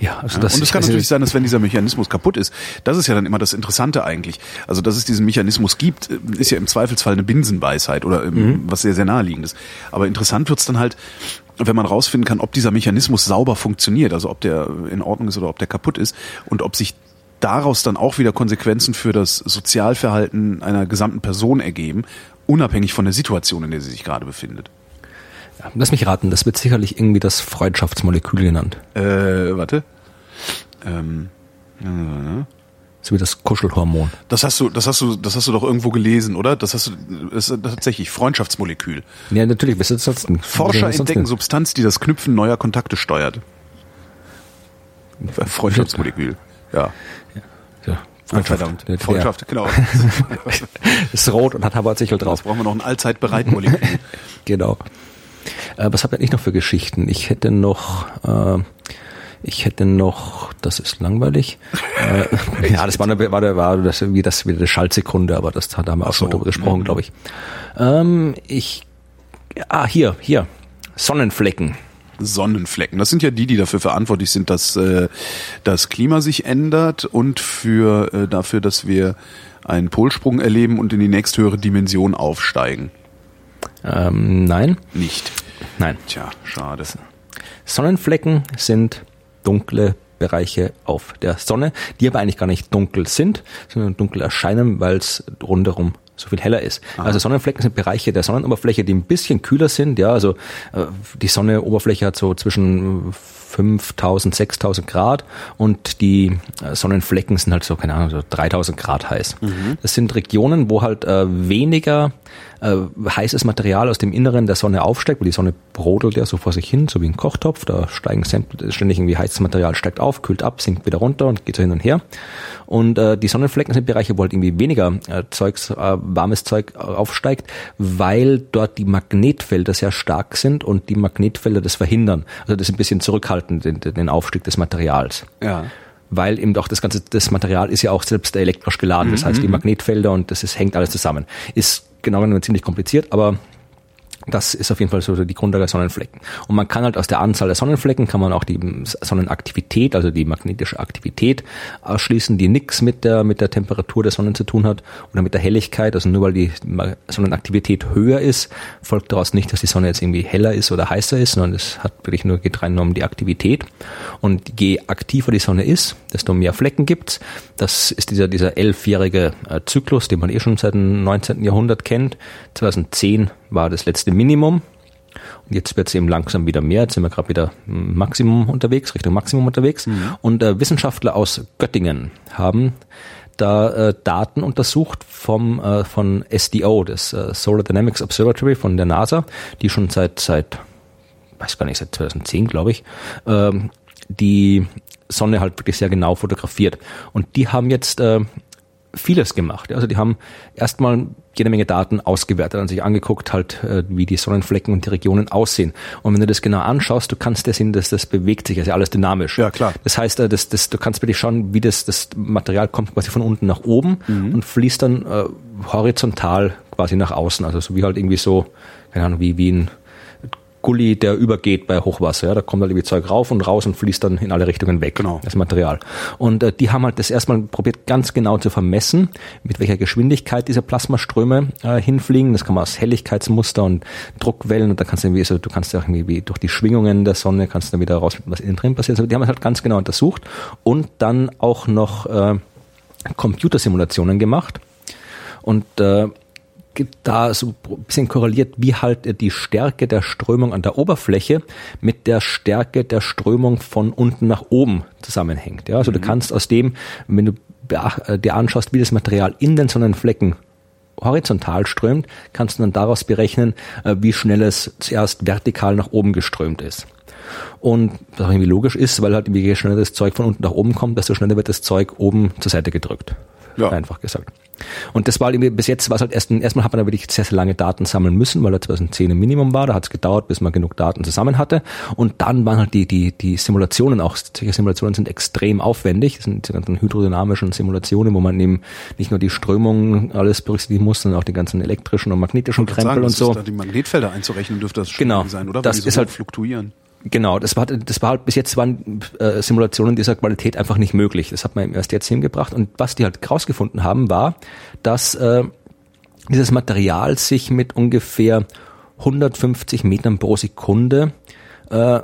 Speaker 2: Ja, also das, und es kann also natürlich sein, dass wenn dieser Mechanismus kaputt ist, das ist ja dann immer das Interessante eigentlich. Also, dass es diesen Mechanismus gibt, ist ja im Zweifelsfall eine Binsenweisheit oder mhm. was sehr, sehr naheliegendes. Aber interessant wird's dann halt, wenn man rausfinden kann, ob dieser Mechanismus sauber funktioniert, also ob der in Ordnung ist oder ob der kaputt ist und ob sich daraus dann auch wieder Konsequenzen für das Sozialverhalten einer gesamten Person ergeben, unabhängig von der Situation, in der sie sich gerade befindet.
Speaker 3: Ja, lass mich raten, das wird sicherlich irgendwie das Freundschaftsmolekül genannt.
Speaker 2: Äh, warte. Ähm,
Speaker 3: äh, so wie das Kuschelhormon.
Speaker 2: Das hast du, das hast du, das hast du doch irgendwo gelesen, oder? Das hast du, das ist tatsächlich Freundschaftsmolekül.
Speaker 3: Ja, natürlich. Was ist das
Speaker 2: Forscher entdecken Substanz, die das Knüpfen neuer Kontakte steuert. Freundschaftsmolekül. Ja.
Speaker 3: ja. Freundschaft. Verdammt.
Speaker 2: Freundschaft, genau.
Speaker 3: ist rot und hat Haberzichel drauf.
Speaker 2: Jetzt brauchen wir noch ein allzeitbereit Molekül.
Speaker 3: genau. Äh, was habe ich noch für Geschichten? Ich hätte noch äh, ich hätte noch, das ist langweilig. äh, ja, das war, eine, war, war das, wie das wieder eine Schaltsekunde, aber das da haben wir auch so. schon drüber gesprochen, mhm. glaube ich. Ähm, ich. Ah, hier, hier. Sonnenflecken.
Speaker 2: Sonnenflecken. Das sind ja die, die dafür verantwortlich sind, dass äh, das Klima sich ändert und für äh, dafür, dass wir einen Polsprung erleben und in die nächsthöhere Dimension aufsteigen.
Speaker 3: Ähm, nein.
Speaker 2: Nicht.
Speaker 3: Nein.
Speaker 2: Tja, schade.
Speaker 3: Sonnenflecken sind dunkle Bereiche auf der Sonne, die aber eigentlich gar nicht dunkel sind, sondern dunkel erscheinen, weil es rundherum so viel heller ist. Aha. Also Sonnenflecken sind Bereiche der Sonnenoberfläche, die ein bisschen kühler sind. Ja, also äh, die Sonneoberfläche hat so zwischen 5000, 6000 Grad und die äh, Sonnenflecken sind halt so, keine Ahnung, so 3000 Grad heiß. Mhm. Das sind Regionen, wo halt äh, weniger äh, heißes Material aus dem Inneren der Sonne aufsteigt, weil die Sonne brodelt ja so vor sich hin, so wie ein Kochtopf. Da steigen ständig irgendwie heißes Material, steigt auf, kühlt ab, sinkt wieder runter und geht so hin und her. Und äh, die Sonnenflecken sind Bereiche, wo halt irgendwie weniger äh, Zeugs, äh, warmes Zeug aufsteigt, weil dort die Magnetfelder sehr stark sind und die Magnetfelder das verhindern. Also das ein bisschen zurückhalten, den, den Aufstieg des Materials. Ja weil eben doch das ganze das Material ist ja auch selbst elektrisch geladen. Das heißt, die mhm. Magnetfelder und das ist, hängt alles zusammen. Ist genau genommen ziemlich kompliziert, aber das ist auf jeden Fall so die Grundlage der Sonnenflecken. Und man kann halt aus der Anzahl der Sonnenflecken kann man auch die Sonnenaktivität, also die magnetische Aktivität ausschließen, die nichts mit der, mit der Temperatur der Sonne zu tun hat oder mit der Helligkeit. Also nur weil die Sonnenaktivität höher ist, folgt daraus nicht, dass die Sonne jetzt irgendwie heller ist oder heißer ist, sondern es hat wirklich nur geht rein um die Aktivität. Und je aktiver die Sonne ist, desto mehr Flecken gibt's. Das ist dieser, dieser elfjährige äh, Zyklus, den man eh schon seit dem 19. Jahrhundert kennt. 2010 war das letzte Minimum. Und jetzt wird es eben langsam wieder mehr. Jetzt sind wir gerade wieder Maximum unterwegs, Richtung Maximum unterwegs. Mhm. Und äh, Wissenschaftler aus Göttingen haben da äh, Daten untersucht vom äh, von SDO, das äh, Solar Dynamics Observatory von der NASA, die schon seit seit weiß gar nicht seit 2010 glaube ich ähm, die Sonne halt wirklich sehr genau fotografiert. Und die haben jetzt äh, vieles gemacht. Also die haben erstmal jede Menge Daten ausgewertet und sich angeguckt, halt, äh, wie die Sonnenflecken und die Regionen aussehen. Und wenn du das genau anschaust, du kannst ja sehen, dass das bewegt sich, also alles dynamisch.
Speaker 2: Ja, klar.
Speaker 3: Das heißt, äh, das, das, du kannst wirklich schauen, wie das, das Material kommt quasi von unten nach oben mhm. und fließt dann äh, horizontal quasi nach außen. Also so wie halt irgendwie so, keine Ahnung, wie, wie ein Gully, der übergeht bei Hochwasser. Ja, da kommt halt irgendwie Zeug rauf und raus und fließt dann in alle Richtungen weg, genau. das Material. Und äh, die haben halt das erstmal probiert, ganz genau zu vermessen, mit welcher Geschwindigkeit diese Plasmaströme äh, hinfliegen. Das kann man aus Helligkeitsmuster und Druckwellen und da kannst du irgendwie, so, du kannst ja auch irgendwie durch die Schwingungen der Sonne kannst du dann wieder raus, was innen drin passiert. Also die haben halt ganz genau untersucht und dann auch noch äh, Computersimulationen gemacht. Und äh, da so ein bisschen korreliert, wie halt die Stärke der Strömung an der Oberfläche mit der Stärke der Strömung von unten nach oben zusammenhängt. Ja, also mhm. du kannst aus dem, wenn du äh, dir anschaust, wie das Material in den Sonnenflecken horizontal strömt, kannst du dann daraus berechnen, äh, wie schnell es zuerst vertikal nach oben geströmt ist. Und was auch irgendwie logisch ist, weil halt je schneller das Zeug von unten nach oben kommt, desto schneller wird das Zeug oben zur Seite gedrückt. Ja. Einfach gesagt. Und das war halt irgendwie, bis jetzt war es halt erst, erstmal hat man da wirklich sehr, sehr lange Daten sammeln müssen, weil er 2010 ein Minimum war. Da hat es gedauert, bis man genug Daten zusammen hatte. Und dann waren halt die, die, die Simulationen auch, solche Simulationen sind extrem aufwendig. Das sind die ganzen hydrodynamischen Simulationen, wo man eben nicht nur die Strömung alles berücksichtigen muss, sondern auch die ganzen elektrischen und magnetischen Krempel sagen, und so. Da
Speaker 2: die Magnetfelder einzurechnen dürfte das
Speaker 3: schon genau, sein, oder? Das so ist halt fluktuieren. Genau, das war, das war halt, bis jetzt waren äh, Simulationen dieser Qualität einfach nicht möglich. Das hat man erst jetzt hingebracht. Und was die halt rausgefunden haben, war, dass äh, dieses Material sich mit ungefähr 150 Metern pro Sekunde äh,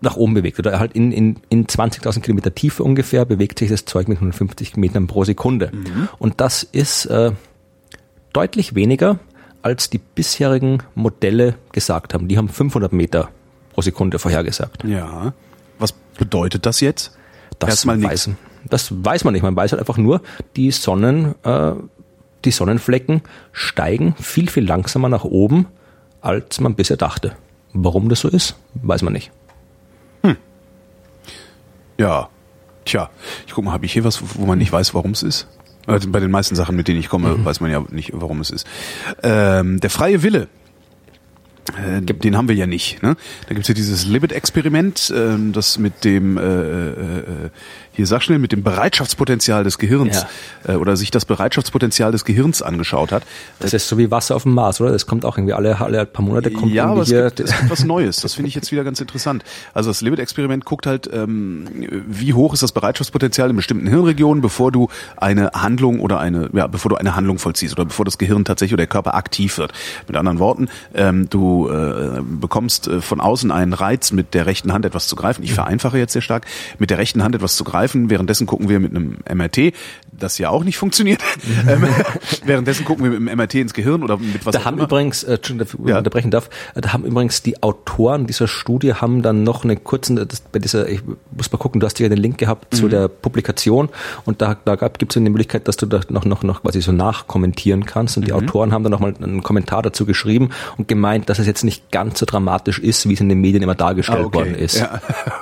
Speaker 3: nach oben bewegt. Oder halt in, in, in 20.000 Kilometer Tiefe ungefähr bewegt sich das Zeug mit 150 Metern pro Sekunde. Mhm. Und das ist äh, deutlich weniger, als die bisherigen Modelle gesagt haben. Die haben 500 Meter pro Sekunde vorhergesagt.
Speaker 2: Ja. Was bedeutet das jetzt?
Speaker 3: Das Erstmal weiß, das weiß man nicht. Man weiß halt einfach nur, die Sonnen, äh, die Sonnenflecken steigen viel, viel langsamer nach oben, als man bisher dachte. Warum das so ist, weiß man nicht. Hm.
Speaker 2: Ja. Tja, ich guck mal, habe ich hier was, wo man nicht weiß, warum es ist? Also bei den meisten Sachen, mit denen ich komme, mhm. weiß man ja nicht, warum es ist. Ähm, der freie Wille äh, den haben wir ja nicht. Ne? Da gibt's ja dieses Libet-Experiment, äh, das mit dem, äh, äh, äh, hier sag schnell, mit dem Bereitschaftspotenzial des Gehirns ja. äh, oder sich das Bereitschaftspotenzial des Gehirns angeschaut hat.
Speaker 3: Das ist so wie Wasser auf dem Mars, oder? Das kommt auch irgendwie alle, alle paar Monate kommt
Speaker 2: Ja, aber es gibt, es gibt was Neues. Das finde ich jetzt wieder ganz interessant. Also das Libet-Experiment guckt halt, ähm, wie hoch ist das Bereitschaftspotenzial in bestimmten Hirnregionen, bevor du eine Handlung oder eine, ja, bevor du eine Handlung vollziehst oder bevor das Gehirn tatsächlich oder der Körper aktiv wird. Mit anderen Worten, ähm, du äh, bekommst äh, von außen einen Reiz, mit der rechten Hand etwas zu greifen. Ich vereinfache jetzt sehr stark, mit der rechten Hand etwas zu greifen. Währenddessen gucken wir mit einem MRT das ja auch nicht funktioniert. ähm, währenddessen gucken wir mit dem MRT ins Gehirn oder mit was
Speaker 3: Da
Speaker 2: auch
Speaker 3: haben
Speaker 2: immer.
Speaker 3: übrigens, äh, Entschuldigung,
Speaker 2: Ja.
Speaker 3: unterbrechen darf, äh, da haben übrigens die Autoren dieser Studie haben dann noch einen kurzen, das, bei dieser, ich muss mal gucken, du hast ja den Link gehabt
Speaker 2: Mhm.
Speaker 3: zu der Publikation und da, da gibt es eine Möglichkeit, dass du da noch, noch, noch quasi so nachkommentieren kannst und die
Speaker 2: Mhm.
Speaker 3: Autoren haben dann nochmal einen Kommentar dazu geschrieben und gemeint, dass es jetzt nicht ganz so dramatisch ist, wie es in den Medien immer dargestellt
Speaker 2: Ah, okay.
Speaker 3: worden ist.
Speaker 2: Ja.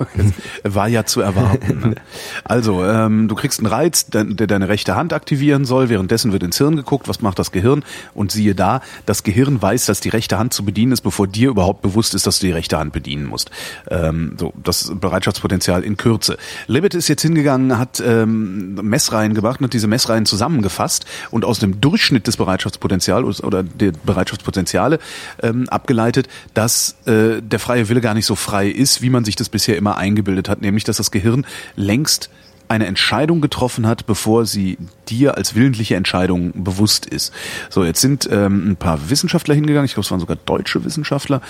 Speaker 2: War ja zu erwarten. ne? Also, ähm, du kriegst einen Reiz, der, der rechte Hand aktivieren soll. Währenddessen wird ins Hirn geguckt, was macht das Gehirn? Und siehe da, das Gehirn weiß, dass die rechte Hand zu bedienen ist, bevor dir überhaupt bewusst ist, dass du die rechte Hand bedienen musst. Ähm, so, das Bereitschaftspotenzial in Kürze. Libet ist jetzt hingegangen, hat ähm, Messreihen gemacht und hat diese Messreihen zusammengefasst und aus dem Durchschnitt des Bereitschaftspotenzials oder der Bereitschaftspotenziale ähm, abgeleitet, dass äh, der freie Wille gar nicht so frei ist, wie man sich das bisher immer eingebildet hat, nämlich dass das Gehirn längst eine Entscheidung getroffen hat, bevor sie dir als willentliche Entscheidung bewusst ist. So, jetzt sind ähm, ein paar Wissenschaftler hingegangen, ich glaube, es waren sogar deutsche Wissenschaftler,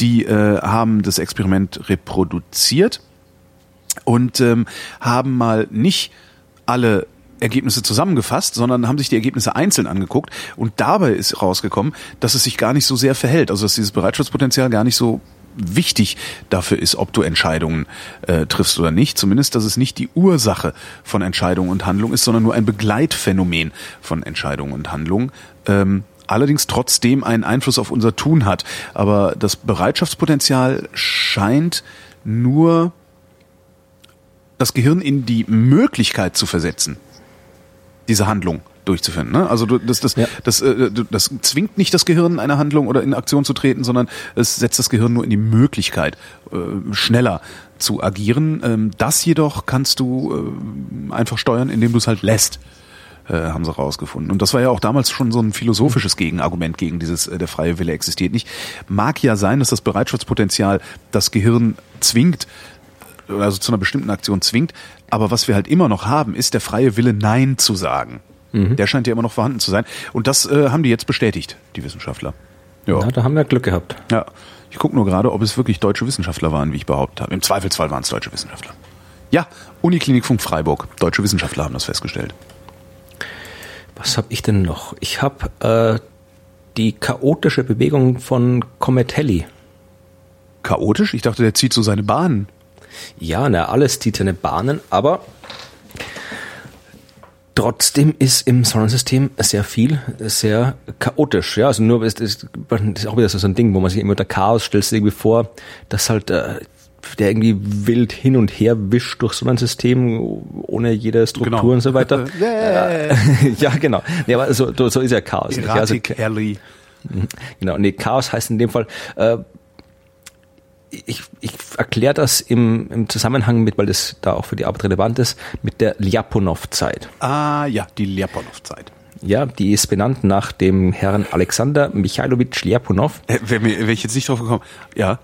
Speaker 2: die äh, haben das Experiment reproduziert und ähm, haben mal nicht alle Ergebnisse zusammengefasst, sondern haben sich die Ergebnisse einzeln angeguckt und dabei ist rausgekommen, dass es sich gar nicht so sehr verhält, also dass dieses Bereitschaftspotenzial gar nicht so wichtig dafür ist, ob du Entscheidungen äh, triffst oder nicht. Zumindest, dass es nicht die Ursache von Entscheidung und Handlung ist, sondern nur ein Begleitphänomen von Entscheidung und Handlung. Ähm, allerdings trotzdem einen Einfluss auf unser Tun hat. Aber das Bereitschaftspotenzial scheint nur das Gehirn in die Möglichkeit zu versetzen, diese Handlung durchzuführen. Ne? Also du, das, das,
Speaker 3: Ja.
Speaker 2: das, äh, das zwingt nicht das Gehirn, eine Handlung oder in Aktion zu treten, sondern es setzt das Gehirn nur in die Möglichkeit, äh, schneller zu agieren. Ähm, das jedoch kannst du äh, einfach steuern, indem du es halt lässt äh, haben sie rausgefunden. Und das war ja auch damals schon so ein philosophisches Gegenargument gegen dieses, äh, der freie Wille existiert nicht. Mag ja sein, dass das Bereitschaftspotenzial das Gehirn zwingt, äh, also zu einer bestimmten Aktion zwingt, aber was wir halt immer noch haben, ist der freie Wille, Nein zu sagen. Der scheint ja immer noch vorhanden zu sein. Und das äh, haben die jetzt bestätigt, die Wissenschaftler. Ja.
Speaker 3: Na, da haben wir Glück gehabt.
Speaker 2: ja. Ich gucke nur gerade, ob es wirklich deutsche Wissenschaftler waren, wie ich behauptet habe. Im Zweifelsfall waren es deutsche Wissenschaftler. Ja, Uniklinikfunk Freiburg. Deutsche Wissenschaftler haben das festgestellt.
Speaker 3: Was habe ich denn noch? Ich habe äh, die chaotische Bewegung von Comet Halley.
Speaker 2: Chaotisch? Ich dachte, der zieht so seine Bahnen.
Speaker 3: Ja, na, alles zieht seine Bahnen, aber trotzdem ist im Sonnensystem sehr viel sehr chaotisch. Ja, also nur ist, ist, das ist auch wieder so ein Ding, wo man sich immer unter Chaos stellt, sich irgendwie vor, dass halt äh, der irgendwie wild hin und her wischt durch Sonnensystem ohne jede Struktur
Speaker 2: Genau.
Speaker 3: und so weiter.
Speaker 2: Äh.
Speaker 3: ja, genau. Nee, aber so, so ist ja Chaos. nicht? Ja, also,
Speaker 2: Erratic Alley.
Speaker 3: Genau, nee, Chaos heißt in dem Fall, äh, ich, ich erkläre das im, im Zusammenhang mit, weil das da auch für die Arbeit relevant ist, mit der Ljapunov-Zeit.
Speaker 2: Ah ja, die Ljapunov-Zeit.
Speaker 3: Ja, die ist benannt nach dem Herrn Alexander Michailowitsch Ljapunov.
Speaker 2: Äh, Wäre wär ich jetzt nicht drauf gekommen. Ja.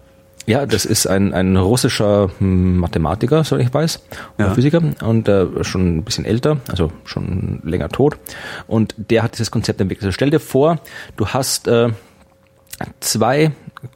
Speaker 3: Ja, das ist ein, ein russischer hm, Mathematiker, soweit ich weiß,
Speaker 2: Ja.
Speaker 3: Physiker und äh, schon ein bisschen älter, also schon länger tot. Und der hat dieses Konzept entwickelt. Also stell dir vor, du hast äh, zwei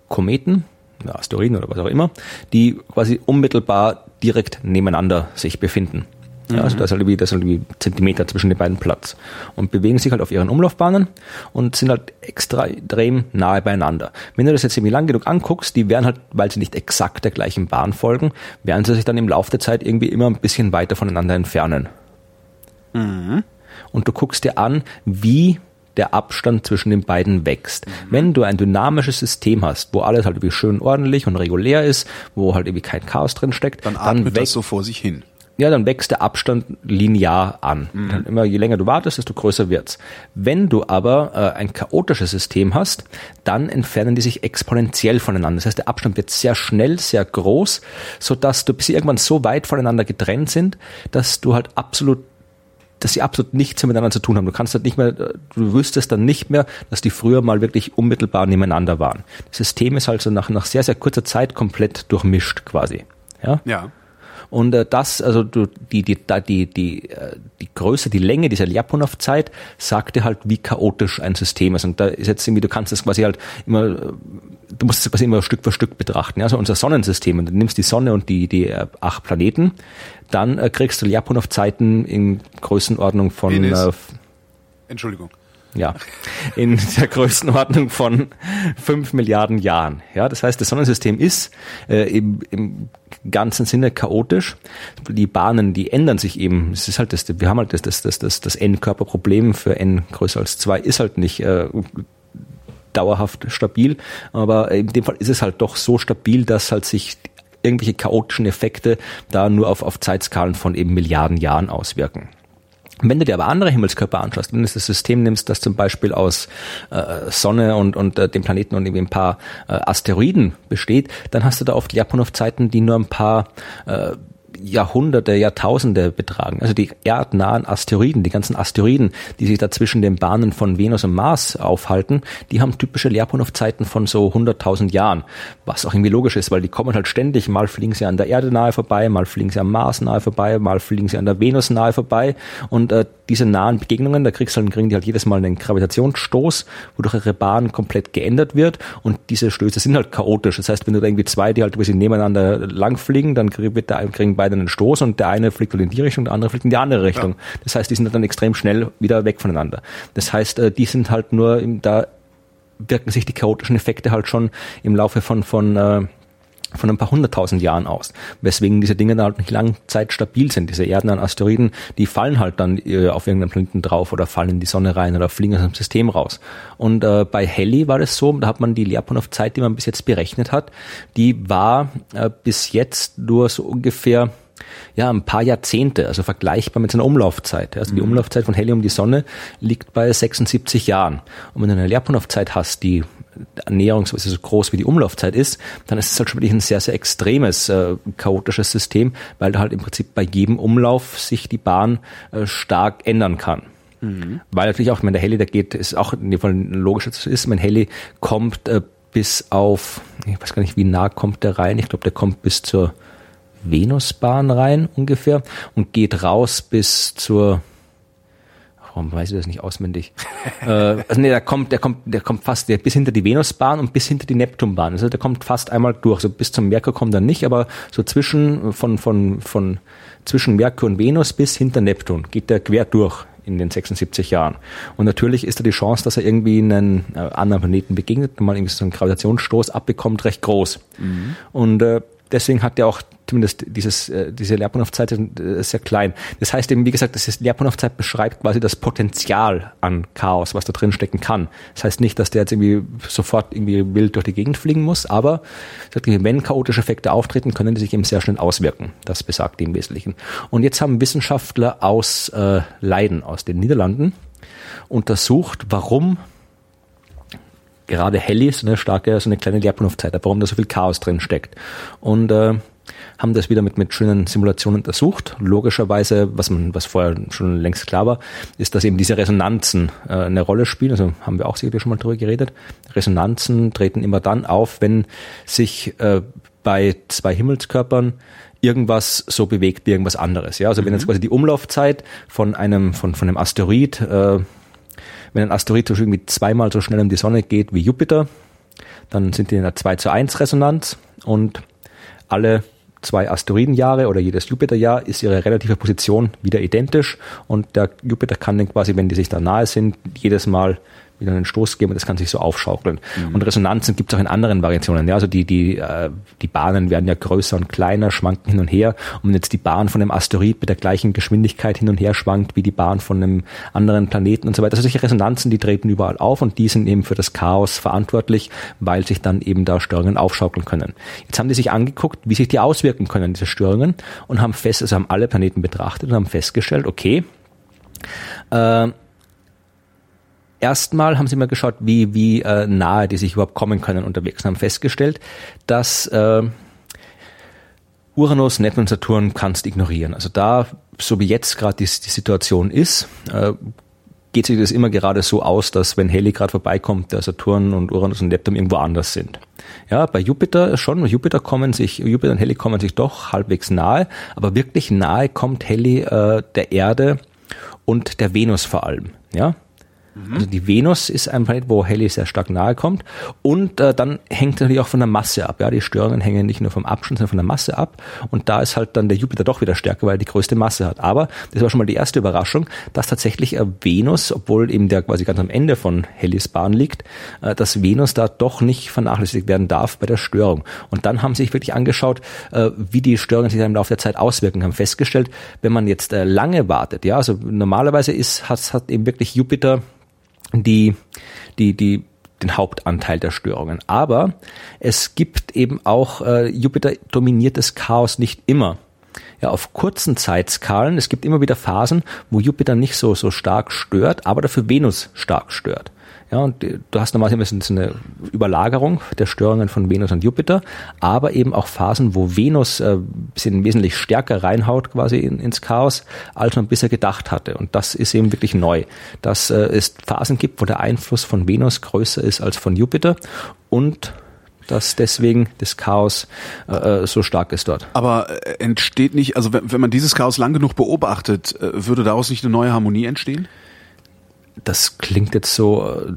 Speaker 3: Kometen, Asteroiden oder was auch immer, die quasi unmittelbar direkt nebeneinander sich befinden. Ja, also da ist halt irgendwie, da ist halt irgendwie Zentimeter zwischen den beiden Platz und bewegen sich halt auf ihren Umlaufbahnen und sind halt extrem nahe beieinander. Wenn du das jetzt irgendwie lang genug anguckst, die werden halt, weil sie nicht exakt der gleichen Bahn folgen, werden sie sich dann im Laufe der Zeit irgendwie immer ein bisschen weiter voneinander entfernen. Und du guckst dir an, wie der Abstand zwischen den beiden wächst. Wenn du ein dynamisches System hast, wo alles halt irgendwie schön ordentlich und regulär ist, wo halt irgendwie kein Chaos drin steckt,
Speaker 2: Dann atmet
Speaker 3: wächst
Speaker 2: das so vor sich hin.
Speaker 3: ja, dann wächst der Abstand linear an. Dann immer je länger du wartest, desto größer wird's. Wenn du aber äh, ein chaotisches System hast, dann entfernen die sich exponentiell voneinander. Das heißt, der Abstand wird sehr schnell, sehr groß, so dass du bis sie irgendwann so weit voneinander getrennt sind, dass du halt absolut dass sie absolut nichts miteinander zu tun haben. Du kannst halt nicht mehr, du wüsstest dann nicht mehr, dass die früher mal wirklich unmittelbar nebeneinander waren. Das System ist halt so nach, nach sehr, sehr kurzer Zeit komplett durchmischt quasi. Ja?
Speaker 2: Ja.
Speaker 3: Und äh, das, also du, die, die, die, die, äh, die Größe, die Länge dieser Lyapunov-Zeit sagte halt, wie chaotisch ein System ist. Und da ist jetzt irgendwie, du kannst das quasi halt immer, du musst es quasi immer Stück für Stück betrachten. Ja? Also unser Sonnensystem, und du nimmst die Sonne und die, die äh, acht Planeten, dann äh, kriegst du Lyapunov-Zeiten in Größenordnung von... Äh,
Speaker 2: Entschuldigung.
Speaker 3: Ja, in der Größenordnung von fünf Milliarden Jahren. Ja, das heißt, das Sonnensystem ist äh, im, im ganzen Sinne chaotisch. Die Bahnen, die ändern sich eben. Es ist halt das, wir haben halt das, das, das, das, das N-Körperproblem für N größer als zwei ist halt nicht äh, dauerhaft stabil. Aber in dem Fall ist es halt doch so stabil, dass halt sich irgendwelche chaotischen Effekte da nur auf, auf Zeitskalen von eben Milliarden Jahren auswirken. Wenn du dir aber andere Himmelskörper anschaust, wenn du das System nimmst, das zum Beispiel aus äh, Sonne und, und äh, dem Planeten und irgendwie ein paar äh, Asteroiden besteht, dann hast du da oft Lyapunov-Zeiten, die nur ein paar äh, Jahrhunderte, Jahrtausende betragen. Also die erdnahen Asteroiden, die ganzen Asteroiden, die sich da zwischen den Bahnen von Venus und Mars aufhalten, die haben typische Leerpunktzeiten von so 100.000 Jahren. Was auch irgendwie logisch ist, weil die kommen halt ständig, mal fliegen sie an der Erde nahe vorbei, mal fliegen sie am Mars nahe vorbei, mal fliegen sie an der Venus nahe vorbei und äh, diese nahen Begegnungen, da kriegst halt, kriegen die halt jedes Mal einen Gravitationsstoß, wodurch ihre Bahn komplett geändert wird und diese Stöße sind halt chaotisch. Das heißt, wenn du da irgendwie zwei, die halt ein bisschen nebeneinander langfliegen, dann kriegen beide einen Stoß und der eine fliegt in die Richtung, der andere fliegt in die andere Richtung. Ja. Das heißt, die sind dann extrem schnell wieder weg voneinander. Das heißt, äh, die sind halt nur, da wirken sich die chaotischen Effekte halt schon im Laufe von, von äh, von ein paar hunderttausend Jahren aus, weswegen diese Dinge dann halt nicht lang Zeit stabil sind. Diese erdnahen Asteroiden, die fallen halt dann äh, auf irgendeinen Planeten drauf oder fallen in die Sonne rein oder fliegen aus dem System raus. Und äh, bei Halley war das so, da hat man die Leerpunkt-Zeit, die man bis jetzt berechnet hat, die war äh, bis jetzt nur so ungefähr ja, ein paar Jahrzehnte, also vergleichbar mit seiner Umlaufzeit. Also die mhm. Umlaufzeit von Helium um die Sonne liegt bei 76 Jahren. Und wenn du eine Leerpunktlaufzeit hast, die näherungsweise so groß wie die Umlaufzeit ist, dann ist es halt schon wirklich ein sehr, sehr extremes, äh, chaotisches System, weil da halt im Prinzip bei jedem Umlauf sich die Bahn äh, stark ändern kann. Mhm. Weil natürlich auch, wenn der Heli, der geht, ist auch in dem Fall logisch, dass es ist, mein Heli kommt äh, bis auf, ich weiß gar nicht, wie nah kommt der rein, ich glaube, der kommt bis zur Venusbahn rein ungefähr und geht raus bis zur Warum weiß ich das nicht auswendig? äh, also nee, der kommt, der kommt, der kommt fast der, bis hinter die Venusbahn und bis hinter die Neptunbahn. Also der kommt fast einmal durch. So bis zum Merkur kommt er nicht, aber so zwischen von von von zwischen Merkur und Venus bis hinter Neptun geht der quer durch in den 76 Jahren. Und natürlich ist da die Chance, dass er irgendwie einen äh, anderen Planeten begegnet und mal irgendwie so einen Gravitationsstoß abbekommt, recht groß. Mhm. Und äh, deswegen hat er auch zumindest dieses, äh, diese Lehrplanhofzeit äh, sehr klein. Das heißt eben, wie gesagt, das Lehrplanhofzeit beschreibt quasi das Potenzial an Chaos, was da drin stecken kann. Das heißt nicht, dass der jetzt irgendwie sofort irgendwie wild durch die Gegend fliegen muss, aber wenn chaotische Effekte auftreten, können die sich eben sehr schnell auswirken. Das besagt die im Wesentlichen. Und jetzt haben Wissenschaftler aus äh, Leiden, aus den Niederlanden, untersucht, warum gerade Heli so eine starke, so eine kleine Leerplanhofzeit hat, warum da so viel Chaos drin steckt. Und äh, haben das wieder mit, mit schönen Simulationen untersucht. Logischerweise, was man, was vorher schon längst klar war, ist, dass eben diese Resonanzen äh, eine Rolle spielen. Also haben wir auch sicherlich schon mal drüber geredet. Resonanzen treten immer dann auf, wenn sich äh, bei zwei Himmelskörpern irgendwas so bewegt wie irgendwas anderes. Ja, also mhm. wenn jetzt quasi die Umlaufzeit von einem von von einem Asteroid, äh, wenn ein Asteroid so irgendwie zweimal so schnell um die Sonne geht wie Jupiter, dann sind die in einer 2 zu 1 Resonanz und alle zwei Asteroidenjahre oder jedes Jupiterjahr ist ihre relative Position wieder identisch. Und der Jupiter kann dann quasi, wenn die sich da nahe sind, jedes Mal wieder einen Stoß geben und das kann sich so aufschaukeln. Mhm. Und Resonanzen gibt es auch in anderen Variationen. Ja, also die, die, äh, die Bahnen werden ja größer und kleiner, schwanken hin und her. Und wenn jetzt die Bahn von einem Asteroid mit der gleichen Geschwindigkeit hin und her schwankt wie die Bahn von einem anderen Planeten und so weiter. Also solche Resonanzen, die treten überall auf und die sind eben für das Chaos verantwortlich, weil sich dann eben da Störungen aufschaukeln können. Jetzt haben die sich angeguckt, wie sich die auswirken können, diese Störungen, und haben fest, also haben alle Planeten betrachtet und haben festgestellt, okay, äh, erstmal haben sie mal geschaut, wie, wie äh, nahe die sich überhaupt kommen können unterwegs und haben festgestellt, dass äh, Uranus, Neptun und Saturn kannst ignorieren. Also da, so wie jetzt gerade die, die Situation ist, äh, geht sich das immer gerade so aus, dass wenn Halley gerade vorbeikommt, der Saturn und Uranus und Neptun irgendwo anders sind. Ja, bei Jupiter schon, Jupiter kommen sich, Jupiter und Halley kommen sich doch halbwegs nahe, aber wirklich nahe kommt Halley äh, der Erde und der Venus vor allem. Ja, Mhm. Also die Venus ist ein Planet, wo Halley sehr stark nahe kommt. Und äh, dann hängt natürlich auch von der Masse ab. Ja, die Störungen hängen nicht nur vom Abstand, sondern von der Masse ab. Und da ist halt dann der Jupiter doch wieder stärker, weil er die größte Masse hat. Aber das war schon mal die erste Überraschung, dass tatsächlich äh, Venus, obwohl eben der quasi ganz am Ende von Halleys Bahn liegt, äh, dass Venus da doch nicht vernachlässigt werden darf bei der Störung. Und dann haben sie sich wirklich angeschaut, äh, wie die Störungen sich im Laufe der Zeit auswirken, haben festgestellt, wenn man jetzt äh, lange wartet, ja, also normalerweise ist, hat, hat eben wirklich Jupiter die, die, die, den Hauptanteil der Störungen. Aber es gibt eben auch, äh, Jupiter dominiert das Chaos nicht immer. Ja, auf kurzen Zeitskalen, es gibt immer wieder Phasen, wo Jupiter nicht so, so stark stört, aber dafür Venus stark stört. Ja, und du hast normalerweise eine Überlagerung der Störungen von Venus und Jupiter, aber eben auch Phasen, wo Venus äh, bisschen wesentlich stärker reinhaut quasi in, ins Chaos, als man bisher gedacht hatte. Und das ist eben wirklich neu, dass äh, es Phasen gibt, wo der Einfluss von Venus größer ist als von Jupiter und dass deswegen das Chaos äh, äh so stark ist dort.
Speaker 2: Aber äh, entsteht nicht, also wenn, wenn man dieses Chaos lang genug beobachtet, äh, würde daraus nicht eine neue Harmonie entstehen?
Speaker 3: Das klingt jetzt so. Äh,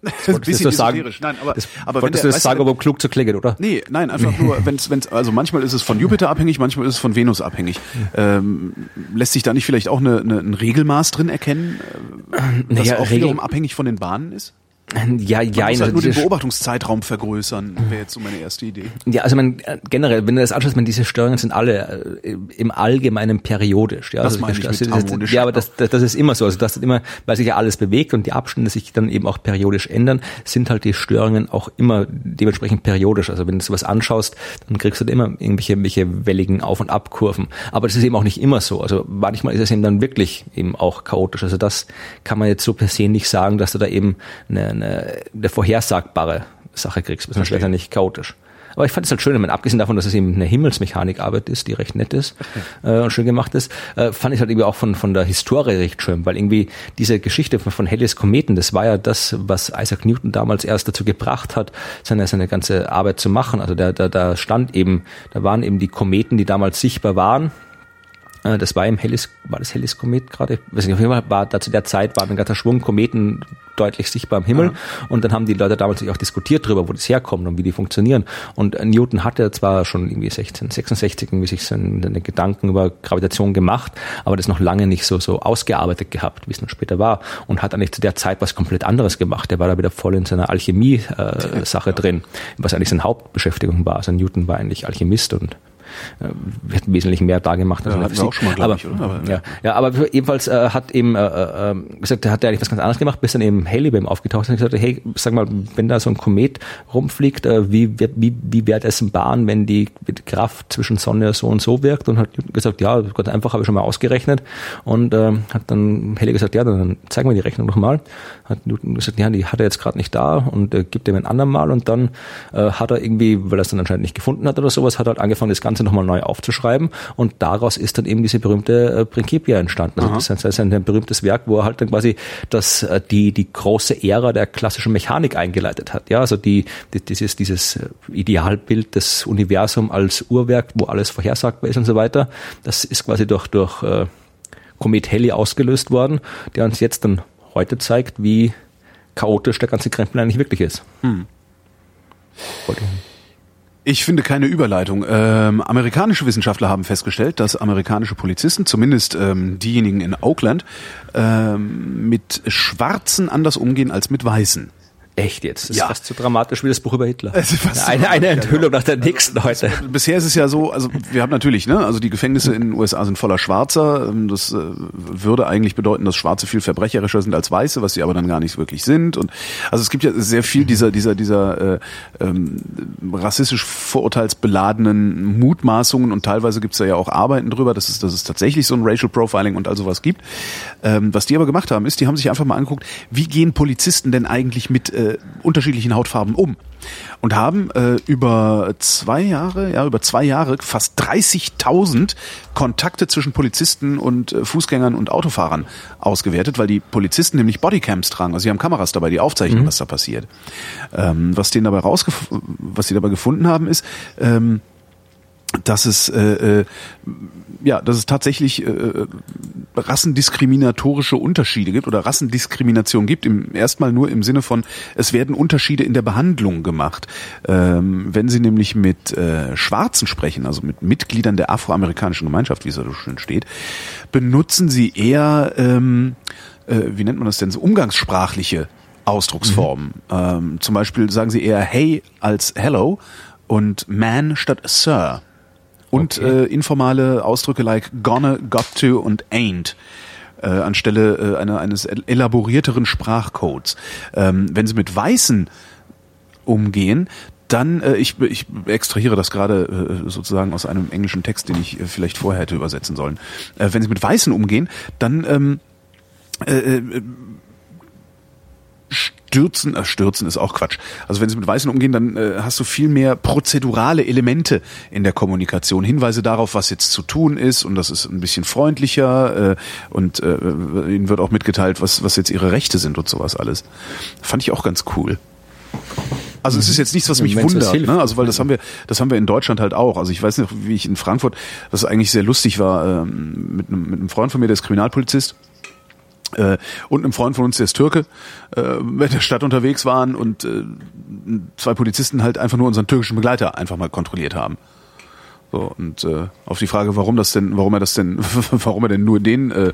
Speaker 2: das ein bisschen sagen, nein, aber,
Speaker 3: das, aber wolltest du das sagen, um klug zu klingen, oder?
Speaker 2: Nee, nein, einfach nur, wenn's, wenn's, also manchmal ist es von Jupiter abhängig, manchmal ist es von Venus abhängig. Ähm, lässt sich da nicht vielleicht auch eine, eine, ein Regelmaß drin erkennen, äh, das naja, auch wiederum abhängig von den Bahnen ist?
Speaker 3: Ja, ja,
Speaker 2: man muss halt nur den Beobachtungszeitraum vergrößern, wäre jetzt so meine erste Idee.
Speaker 3: Ja, also man äh, generell, wenn du das anschaust, man diese Störungen sind alle äh, im Allgemeinen periodisch. Ja,
Speaker 2: das also, meine ich
Speaker 3: also, mit Ja, aber das, das, das ist immer so. Also das ist immer, weil sich ja alles bewegt und die Abstände sich dann eben auch periodisch ändern, sind halt die Störungen auch immer dementsprechend periodisch. Also wenn du sowas anschaust, dann kriegst du da immer irgendwelche, irgendwelche welligen Auf- und Abkurven. Aber das ist eben auch nicht immer so. Also manchmal ist es eben dann wirklich eben auch chaotisch. Also das kann man jetzt so per se nicht sagen, dass du da eben eine eine, eine vorhersagbare Sache kriegst, wäre ja nicht chaotisch. Aber ich fand es halt schön, wenn abgesehen davon, dass es eben eine Himmelsmechanikarbeit ist, die recht nett ist äh, und schön gemacht ist, äh, fand ich halt irgendwie auch von, von der Historie recht schön, weil irgendwie diese Geschichte von, von Halley's Kometen, das war ja das, was Isaac Newton damals erst dazu gebracht hat, seine, seine ganze Arbeit zu machen. Also da, da, da stand eben, da waren eben die Kometen, die damals sichtbar waren, das war im Hellis, war das Hellis-Komet gerade? Weiß nicht, auf jeden Fall war da zu der Zeit war ein ganzer Schwung Kometen deutlich sichtbar am Himmel. Ja. Und dann haben die Leute damals auch diskutiert darüber, wo das herkommt und wie die funktionieren. Und Newton hatte zwar schon irgendwie 1666 irgendwie sich seine Gedanken über Gravitation gemacht, aber das noch lange nicht so, so ausgearbeitet gehabt, wie es dann später war. Und hat eigentlich zu der Zeit was komplett anderes gemacht. Der war da wieder voll in seiner Alchemie-Sache äh, drin, was eigentlich seine Hauptbeschäftigung war. Also Newton war eigentlich Alchemist und äh, wird wesentlich mehr da gemacht
Speaker 2: als ja, in der Physik. Auch schon mal, aber, ich?
Speaker 3: Aber, ja. ja, aber ebenfalls äh, hat eben äh, äh, gesagt, er hat er eigentlich was ganz anderes gemacht, bis dann eben Haley beim aufgetaucht ist und gesagt, hey, sag mal, wenn da so ein Komet rumfliegt, äh, wie wird wie wie wäre dessen Bahn, wenn die Kraft zwischen Sonne so und so wirkt und hat gesagt, ja, Gott einfach habe ich schon mal ausgerechnet und äh, hat dann Haley gesagt, ja, dann zeigen wir die Rechnung nochmal. Hat Newton gesagt, ja, die hat er jetzt gerade nicht da und gibt ihm ein andermal und dann hat er irgendwie, weil er es dann anscheinend nicht gefunden hat oder sowas, hat er halt angefangen, das Ganze nochmal neu aufzuschreiben und daraus ist dann eben diese berühmte äh, Principia entstanden. Also das heißt, ein, ein berühmtes Werk, wo er halt dann quasi das, äh, die, die große Ära der klassischen Mechanik eingeleitet hat. Ja, also die, die dieses, dieses Idealbild des Universums als Uhrwerk, wo alles vorhersagbar ist und so weiter, das ist quasi durch, durch äh, Komet Halley ausgelöst worden, der uns jetzt dann heute zeigt, wie chaotisch der ganze Krempel eigentlich wirklich ist. Hm.
Speaker 2: Ich finde keine Überleitung. Ähm, amerikanische Wissenschaftler haben festgestellt, dass amerikanische Polizisten, zumindest ähm, diejenigen in Oakland, ähm, mit Schwarzen anders umgehen als mit Weißen.
Speaker 3: Echt jetzt? Das ja. ist fast so dramatisch wie das Buch über Hitler. eine, eine Enthüllung nach der nächsten heute.
Speaker 2: Bisher ist es ja so, also wir haben natürlich, ne, also die Gefängnisse in den USA sind voller Schwarzer. Ähm, das äh, würde eigentlich bedeuten, dass Schwarze viel verbrecherischer sind als Weiße, was sie aber dann gar nicht wirklich sind. Und also es gibt ja sehr viel dieser dieser dieser äh, ähm, rassistisch vorurteilsbeladenen Mutmaßungen und teilweise gibt es da ja auch Arbeiten drüber, dass es, dass es tatsächlich so ein Racial Profiling und all sowas gibt. Ähm, was die aber gemacht haben, ist, die haben sich einfach mal angeguckt, wie gehen Polizisten denn eigentlich mit äh, äh, unterschiedlichen Hautfarben um und haben äh, über zwei Jahre, ja über zwei Jahre fast 30.000 Kontakte zwischen Polizisten und äh, Fußgängern und Autofahrern ausgewertet, weil die Polizisten nämlich Bodycams tragen, also sie haben Kameras dabei, die aufzeichnen, mhm. was da passiert. Ähm, was denen dabei rausgef was sie dabei gefunden haben, ist ähm, dass es äh, äh, ja, dass es tatsächlich äh, rassendiskriminatorische Unterschiede gibt oder Rassendiskrimination gibt. Im erstmal nur im Sinne von es werden Unterschiede in der Behandlung gemacht. Ähm, wenn Sie nämlich mit äh, Schwarzen sprechen, also mit Mitgliedern der afroamerikanischen Gemeinschaft, wie es da so schön steht, benutzen Sie eher ähm, äh, wie nennt man das denn so umgangssprachliche Ausdrucksformen. Mhm. Ähm, zum Beispiel sagen Sie eher Hey als Hello und Man statt Sir und okay. äh, informale Ausdrücke like gonna, got to und ain't äh, anstelle äh, einer, eines elaborierteren Sprachcodes. Ähm, wenn Sie mit Weißen umgehen, dann, äh, ich, ich extrahiere das gerade äh, sozusagen aus einem englischen Text, den ich äh, vielleicht vorher hätte übersetzen sollen. Äh, wenn Sie mit Weißen umgehen, dann ähm, äh, äh stürzen, äh, stürzen ist auch Quatsch. Also wenn sie mit Weißen umgehen, dann äh, hast du viel mehr prozedurale Elemente in der Kommunikation, Hinweise darauf, was jetzt zu tun ist und das ist ein bisschen freundlicher äh, und äh, ihnen wird auch mitgeteilt, was was jetzt ihre Rechte sind und sowas alles. Fand ich auch ganz cool. Also es ist jetzt nichts, was mich wundert, ne? Also weil das haben wir, das haben wir in Deutschland halt auch. Also ich weiß nicht, wie ich in Frankfurt, was eigentlich sehr lustig war, ähm, mit, einem, mit einem Freund von mir, der ist Kriminalpolizist äh, und einem Freund von uns, der ist Türke, äh, in der Stadt unterwegs waren und äh, zwei Polizisten halt einfach nur unseren türkischen Begleiter einfach mal kontrolliert haben. So, und äh, auf die Frage, warum das denn, warum er das denn, warum er denn nur den äh, äh,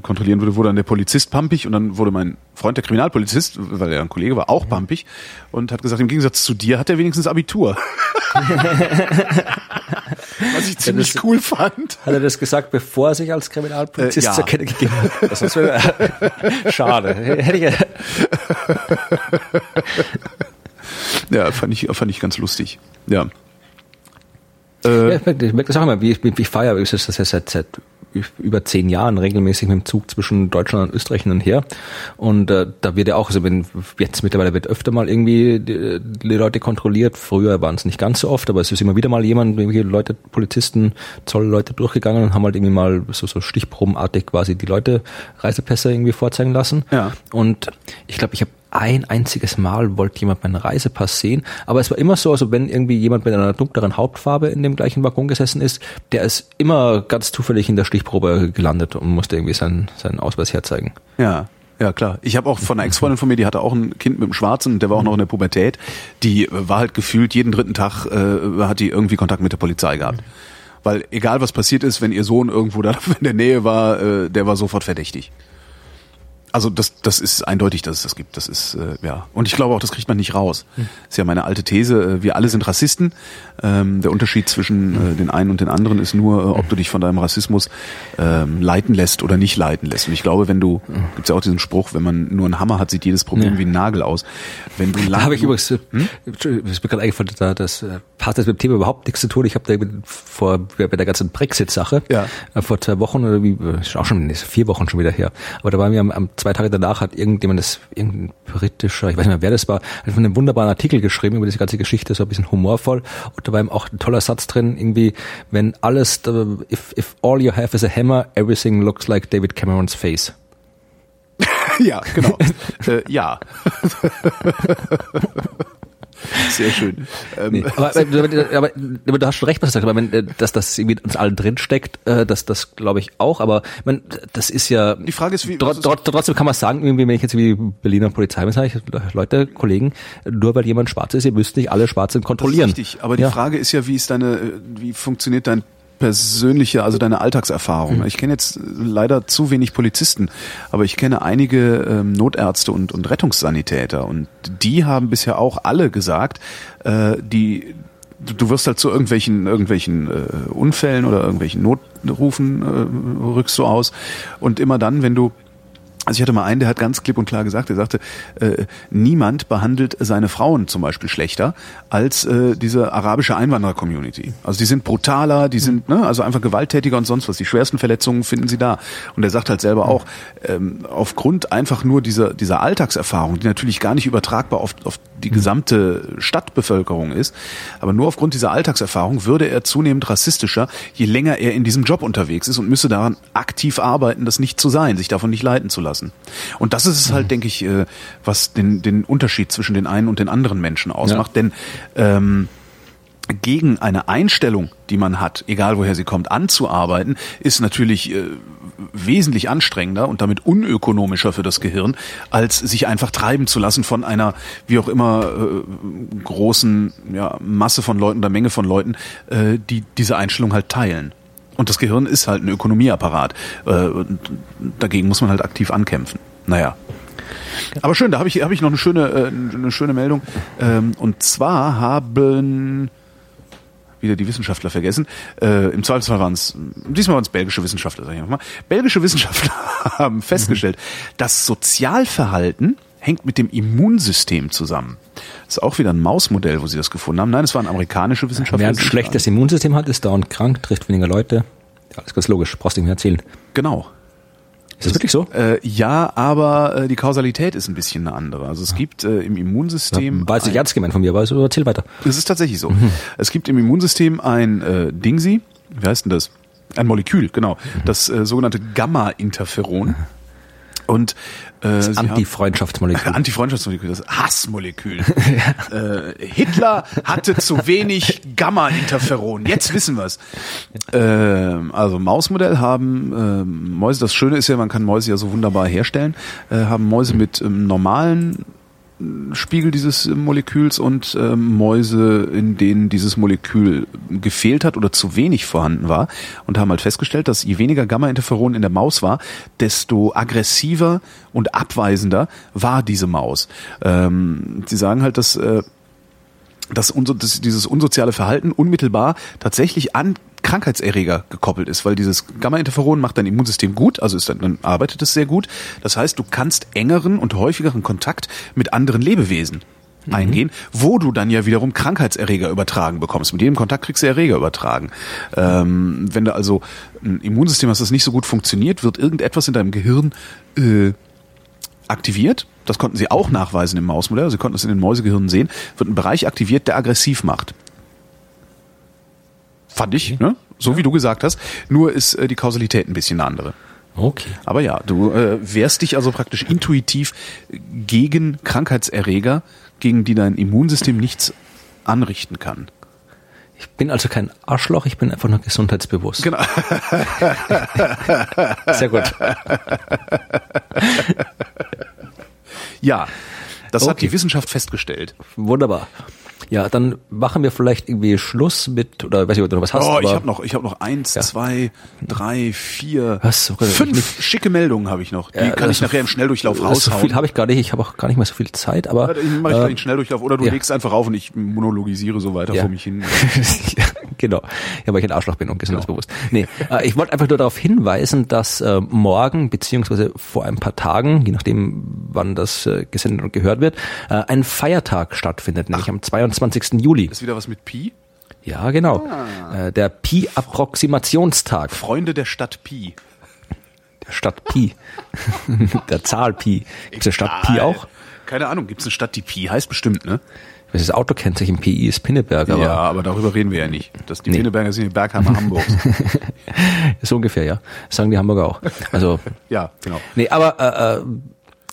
Speaker 2: kontrollieren würde, wurde dann der Polizist pampig und dann wurde mein Freund, der Kriminalpolizist, weil er ein Kollege war, auch pampig und hat gesagt, im Gegensatz zu dir hat er wenigstens Abitur. Was ich ziemlich das, cool fand.
Speaker 3: Hat er das gesagt, bevor er sich als Kriminalpolizist äh, ja. zur Kette gegeben hat? Das ist schade. Hätte ich
Speaker 2: ja, fand ich, fand ich ganz lustig. Ja.
Speaker 3: Äh, ja, ich merke das auch immer, wie, wie, wie feier ist das jetzt seit, seit über zehn Jahren regelmäßig mit dem Zug zwischen Deutschland und Österreich hin und her. Und äh, da wird ja auch, also wenn jetzt mittlerweile wird öfter mal irgendwie die, die Leute kontrolliert. Früher waren es nicht ganz so oft, aber es ist immer wieder mal jemand, irgendwie Leute, Polizisten, Zollleute durchgegangen und haben halt irgendwie mal so, so stichprobenartig quasi die Leute Reisepässe irgendwie vorzeigen lassen. Ja. Und ich glaube, ich habe ein einziges Mal wollte jemand meinen Reisepass sehen, aber es war immer so, also wenn irgendwie jemand mit einer dunkleren Hauptfarbe in dem gleichen Waggon gesessen ist, der ist immer ganz zufällig in der Stichprobe gelandet und musste irgendwie seinen, seinen Ausweis herzeigen.
Speaker 2: Ja. Ja, klar. Ich habe auch von einer Ex-Freundin von mir, die hatte auch ein Kind mit einem Schwarzen, der war auch noch in der Pubertät. Die war halt gefühlt jeden dritten Tag äh, hat die irgendwie Kontakt mit der Polizei gehabt. Weil egal was passiert ist, wenn ihr Sohn irgendwo da in der Nähe war, äh, der war sofort verdächtig. Also das, das ist eindeutig, dass es das gibt. Das ist äh, ja und ich glaube auch, das kriegt man nicht raus. Hm. Das ist ja meine alte These. Äh, wir alle sind Rassisten. Ähm, der Unterschied zwischen äh, den einen und den anderen ist nur, äh, ob du dich von deinem Rassismus ähm, leiten lässt oder nicht leiten lässt. Und ich glaube, wenn du gibt's ja auch diesen Spruch, wenn man nur einen Hammer hat, sieht jedes Problem ja. wie ein Nagel aus. Wenn du
Speaker 3: da habe ich übrigens, hm? ist mir gerade eingefallen, da, das äh, hat das mit dem Thema überhaupt nichts zu tun. Ich habe da vor bei der ganzen Brexit-Sache ja. äh, vor zwei Wochen oder wie, ist auch schon vier Wochen schon wieder her. Aber da waren wir am, am zwei Tage danach hat irgendjemand das, irgendein britischer, ich weiß nicht mehr wer das war, hat einen wunderbaren Artikel geschrieben über diese ganze Geschichte, so ein bisschen humorvoll. Und da war eben auch ein toller Satz drin, irgendwie, wenn alles, if, if all you have is a hammer, everything looks like David Camerons face.
Speaker 2: ja, genau. äh, ja. Sehr schön. Ähm,
Speaker 3: nee, aber, aber, aber, du hast schon recht, was du sagst, aber wenn, äh, dass das irgendwie uns allen drin steckt, äh, das, glaube ich auch, aber man, das ist ja.
Speaker 2: Die Frage ist, wie.
Speaker 3: Trotz, trotzdem kann man sagen, irgendwie, wenn ich jetzt wie Berliner Polizei sage, ich, Leute, Kollegen, nur weil jemand schwarz ist, ihr müsst nicht alle Schwarzen kontrollieren.
Speaker 2: richtig, aber die ja. Frage ist ja, wie ist deine, äh, wie funktioniert dein persönliche, also deine Alltagserfahrung. Mhm. Ich kenne jetzt leider zu wenig Polizisten, aber ich kenne einige ähm, Notärzte und, und Rettungssanitäter und die haben bisher auch alle gesagt, äh, die du wirst halt zu irgendwelchen irgendwelchen äh, Unfällen oder irgendwelchen Notrufen äh, rückst du aus und immer dann, wenn du Also ich hatte mal einen, der hat ganz klipp und klar gesagt, er sagte, äh, niemand behandelt seine Frauen zum Beispiel schlechter als äh, diese arabische Einwanderer-Community. Also die sind brutaler, die sind ne, also einfach gewalttätiger und sonst was. Die schwersten Verletzungen finden sie da. Und er sagt halt selber auch, ähm, aufgrund einfach nur dieser, dieser Alltagserfahrung, die natürlich gar nicht übertragbar auf, auf die gesamte Stadtbevölkerung ist, aber nur aufgrund dieser Alltagserfahrung würde er zunehmend rassistischer, je länger er in diesem Job unterwegs ist und müsse daran aktiv arbeiten, das nicht zu sein, sich davon nicht leiten zu lassen. Und das ist es halt, denke ich, äh, was den, den Unterschied zwischen den einen und den anderen Menschen ausmacht. Denn ähm, gegen eine Einstellung, die man hat, egal woher sie kommt, anzuarbeiten, ist natürlich äh, wesentlich anstrengender und damit unökonomischer für das Gehirn, als sich einfach treiben zu lassen von einer, wie auch immer, äh, großen ja, Masse von Leuten oder Menge von Leuten, äh, die diese Einstellung halt teilen. Und das Gehirn ist halt ein Ökonomieapparat. Äh, dagegen muss man halt aktiv ankämpfen. Naja. Aber schön, da habe ich, hab ich noch eine schöne, äh, eine schöne Meldung. Ähm, und zwar haben wieder die Wissenschaftler vergessen. Äh, Im Zweifelsfall waren es, diesmal waren es belgische Wissenschaftler, sag ich mal. Belgische Wissenschaftler haben festgestellt, das Sozialverhalten hängt mit dem Immunsystem zusammen. Das ist auch wieder ein Mausmodell, wo sie das gefunden haben. Nein, es waren amerikanische Wissenschaftler.
Speaker 3: Wer ein schlechtes Immunsystem hat, ist dauernd krank, trifft weniger Leute. Ja, alles ganz logisch, brauchst du nicht mehr erzählen.
Speaker 2: Genau.
Speaker 3: Ist das wirklich so?
Speaker 2: Äh, ja, aber äh, die Kausalität ist ein bisschen eine andere. Also es gibt äh, im Immunsystem.
Speaker 3: Ja, jetzt nicht ernst gemeint von mir, aber erzähl weiter.
Speaker 2: Es ist tatsächlich so. Es gibt im Immunsystem ein äh, Dingsi, wie heißt denn das? Ein Molekül, genau. Das äh, sogenannte Gamma-Interferon. Und äh,
Speaker 3: Das Anti-Freundschaftsmolekül.
Speaker 2: Antifreundschaftsmolekül, das Hassmolekül. äh, Hitler hatte zu wenig Gamma-Interferon. Jetzt wissen wir's. Ähm, also Mausmodell haben ähm, Mäuse, das Schöne ist ja, man kann Mäuse ja so wunderbar herstellen, äh, haben Mäuse mit ähm, normalen Spiegel dieses Moleküls und ähm, Mäuse, in denen dieses Molekül gefehlt hat oder zu wenig vorhanden war und haben halt festgestellt, dass je weniger Gamma-Interferon in der Maus war, desto aggressiver und abweisender war diese Maus. Ähm, sie sagen halt, dass äh, dass, unso, dass dieses unsoziale Verhalten unmittelbar tatsächlich an Krankheitserreger gekoppelt ist, weil dieses Gamma-Interferon macht dein Immunsystem gut, also ist dann, dann arbeitet es sehr gut. Das heißt, du kannst engeren und häufigeren Kontakt mit anderen Lebewesen eingehen, wo du dann ja wiederum Krankheitserreger übertragen bekommst. Mit jedem Kontakt kriegst du Erreger übertragen. Ähm, wenn du also ein Immunsystem hast, das nicht so gut funktioniert, wird irgendetwas in deinem Gehirn äh, aktiviert. Das konnten sie auch nachweisen im Mausmodell. Sie konnten das in den Mäusegehirnen sehen. Wird ein Bereich aktiviert, der aggressiv macht. Fand ich, ne? So wie du gesagt hast. Nur ist äh, die Kausalität ein bisschen eine andere.
Speaker 3: Okay.
Speaker 2: Aber ja, du äh, wehrst dich also praktisch intuitiv gegen Krankheitserreger, gegen die dein Immunsystem nichts anrichten kann.
Speaker 3: Ich bin also kein Arschloch, ich bin einfach nur gesundheitsbewusst.
Speaker 2: Genau.
Speaker 3: Sehr gut.
Speaker 2: Ja, das hat
Speaker 3: Okay.
Speaker 2: die Wissenschaft festgestellt.
Speaker 3: Wunderbar. Ja, dann machen wir vielleicht irgendwie Schluss mit, oder weiß ich, ob du noch was hast.
Speaker 2: Oh, ich habe noch, ich habe noch eins,
Speaker 3: Ja.
Speaker 2: zwei, drei, vier,
Speaker 3: Was? Okay,
Speaker 2: fünf schicke Meldungen habe ich noch. Die
Speaker 3: Ja,
Speaker 2: kann ich nachher im Schnelldurchlauf
Speaker 3: So viel
Speaker 2: raushauen.
Speaker 3: habe ich gar nicht, ich habe auch gar nicht mehr so viel Zeit, aber
Speaker 2: Ich mache ich gleich einen Schnelldurchlauf oder du
Speaker 3: ja.
Speaker 2: legst einfach auf und ich monologisiere so weiter
Speaker 3: Ja.
Speaker 2: vor mich hin.
Speaker 3: ja, genau. Ja, weil ich ein Arschloch bin und gesundheitsbewusst. Nee, äh, ich wollte einfach nur darauf hinweisen, dass äh, morgen, beziehungsweise vor ein paar Tagen, je nachdem, wann das äh, gesendet und gehört wird, äh, ein Feiertag stattfindet, nämlich am 22. Juli.
Speaker 2: Ist wieder was mit Pi?
Speaker 3: Ja, genau. Äh, der Pi-Approximationstag
Speaker 2: Freunde der Stadt Pi.
Speaker 3: der Stadt Pi. der Zahl Pi. Gibt es der Stadt Pi auch?
Speaker 2: Keine Ahnung, gibt es eine Stadt, die Pi heißt bestimmt, ne?
Speaker 3: Das Autokennzeichen PI ist Pinneberg, aber
Speaker 2: ja, aber darüber reden wir ja nicht. Das, die
Speaker 3: Nee.
Speaker 2: Pinneberger sind die Bergheimer Hamburgs.
Speaker 3: so ungefähr, ja. Das sagen die Hamburger auch. Also,
Speaker 2: ja, genau.
Speaker 3: nee, aber äh, äh,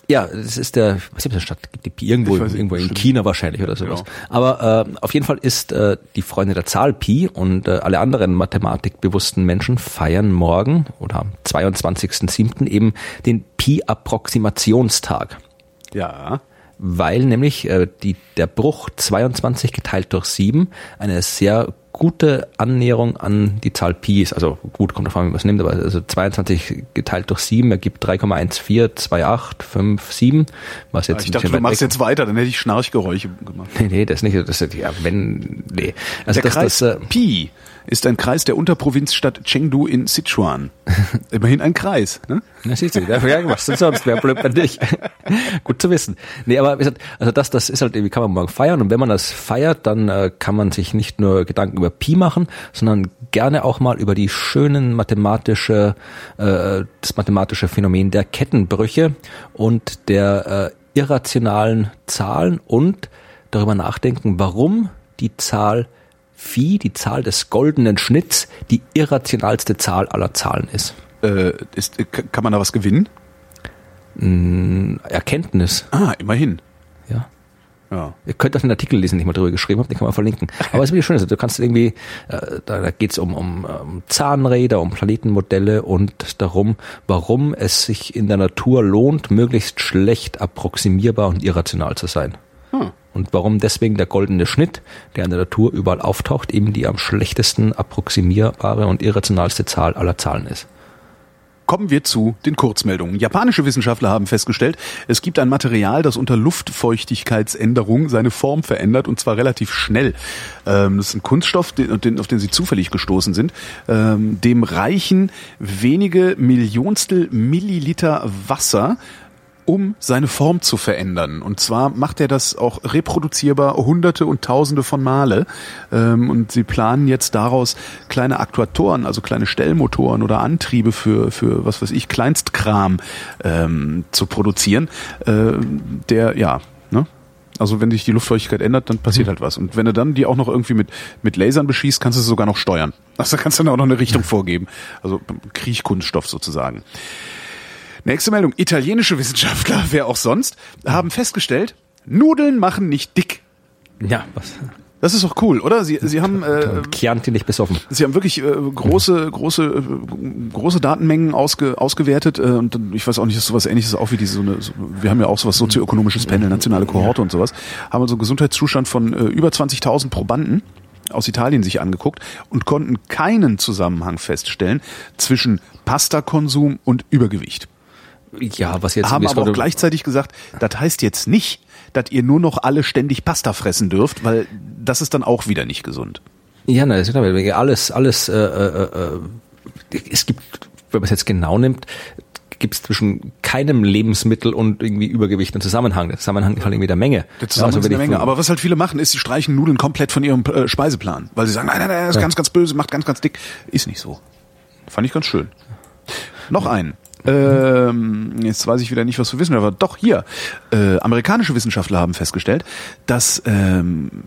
Speaker 3: ja, das ist der, was gibt es Stadt? Gibt die Pi irgendwo,
Speaker 2: nicht,
Speaker 3: irgendwo in. China wahrscheinlich oder sowas.
Speaker 2: Genau.
Speaker 3: Aber äh, auf jeden Fall ist äh, die Freunde der Zahl Pi und äh, alle anderen mathematikbewussten Menschen feiern morgen oder am 22.07. eben den Pi-Approximationstag.
Speaker 2: Ja.
Speaker 3: weil nämlich äh, die, der Bruch 22 geteilt durch 7 eine sehr gute Annäherung an die Zahl Pi ist. Also gut, kommt davon, wie man es nimmt, aber also 22 geteilt durch 7 ergibt 3,142857, was jetzt
Speaker 2: Ich dachte, du machst
Speaker 3: weg.
Speaker 2: jetzt weiter, dann hätte ich Schnarchgeräusche gemacht.
Speaker 3: Nee, nee, das nicht. Das ist, ja, wenn, nee. Also
Speaker 2: Der
Speaker 3: das,
Speaker 2: Kreis
Speaker 3: das, äh,
Speaker 2: Pi ist ein Kreis der Unterprovinzstadt Chengdu in Sichuan. Immerhin ein Kreis. Ne?
Speaker 3: Na, siehst du, ja, was denn sonst? Wer blöd bei dich? Gut zu wissen. Nee, aber also das, das ist halt, wie kann man morgen feiern und wenn man das feiert, dann äh, kann man sich nicht nur Gedanken über Pi machen, sondern gerne auch mal über die schönen mathematische, äh, das mathematische Phänomen der Kettenbrüche und der äh, irrationalen Zahlen und darüber nachdenken, warum die Zahl Phi, die Zahl des goldenen Schnitts, die irrationalste Zahl aller Zahlen ist.
Speaker 2: Äh, ist, äh, kann man da was gewinnen?
Speaker 3: Erkenntnis.
Speaker 2: Ah, immerhin.
Speaker 3: Ja.
Speaker 2: Ja.
Speaker 3: Ihr könnt auch den Artikel lesen, den ich mal drüber geschrieben habe, den kann man verlinken. Aber es ist wirklich schön, also du kannst irgendwie, äh, da, da geht es um, um, um Zahnräder, um Planetenmodelle und darum, warum es sich in der Natur lohnt, möglichst schlecht approximierbar und irrational zu sein.
Speaker 2: Hm.
Speaker 3: Und warum deswegen der goldene Schnitt, der in der Natur überall auftaucht, eben die am schlechtesten approximierbare und irrationalste Zahl aller Zahlen ist.
Speaker 2: Kommen wir zu den Kurzmeldungen. Japanische Wissenschaftler haben festgestellt, es gibt ein Material, das unter Luftfeuchtigkeitsänderung seine Form verändert und zwar relativ schnell. Ähm, das ist ein Kunststoff, auf den sie zufällig gestoßen sind. Ähm, dem reichen wenige Millionstel Milliliter Wasser um seine Form zu verändern. Und zwar macht er das auch reproduzierbar hunderte und tausende von Male. Ähm, und sie planen jetzt daraus kleine Aktuatoren, also kleine Stellmotoren oder Antriebe für, für was weiß ich, Kleinstkram ähm, zu produzieren, ähm, der, ja, ne? Also wenn sich die Luftfeuchtigkeit ändert, dann passiert halt was. Und wenn du dann die auch noch irgendwie mit, mit Lasern beschießt, kannst du sie sogar noch steuern. Also kannst du dann auch noch eine Richtung vorgeben. Also Kriechkunststoff sozusagen. Nächste Meldung. Italienische Wissenschaftler, wer auch sonst, haben festgestellt, Nudeln machen nicht dick.
Speaker 3: Ja, was?
Speaker 2: Das ist doch cool, oder? Sie, sie haben äh,
Speaker 3: Chianti nicht besoffen.
Speaker 2: Sie haben wirklich äh, große, große, äh, große Datenmengen ausge, ausgewertet äh, und ich weiß auch nicht, ist sowas ähnliches auch wie diese so eine, so, wir haben ja auch sowas sozioökonomisches Panel, nationale Kohorte und sowas, haben also einen Gesundheitszustand von äh, über 20.000 Probanden aus Italien sich angeguckt und konnten keinen Zusammenhang feststellen zwischen Pastakonsum und Übergewicht.
Speaker 3: Ja, was jetzt
Speaker 2: haben aber auch gleichzeitig gesagt, das heißt jetzt nicht, dass ihr nur noch alle ständig Pasta fressen dürft, weil das ist dann auch wieder nicht gesund.
Speaker 3: Ja, na, das ist weil alles, alles, äh, äh, äh, es gibt, wenn man es jetzt genau nimmt, gibt es zwischen keinem Lebensmittel und irgendwie Übergewicht einen Zusammenhang. Der Zusammenhang ist halt irgendwie der Menge.
Speaker 2: Der Zusammenhang
Speaker 3: Ja,
Speaker 2: ist
Speaker 3: also
Speaker 2: eine Menge. Aber was halt viele machen, ist, sie streichen Nudeln komplett von ihrem äh, Speiseplan. Weil sie sagen, nein, nein, nein, das ist ganz, ganz böse, macht ganz, ganz dick. Ist nicht so. Fand ich ganz schön. Noch einen. Ähm, jetzt weiß ich wieder nicht, was wir wissen, aber doch hier. Äh, amerikanische Wissenschaftler haben festgestellt, dass ähm,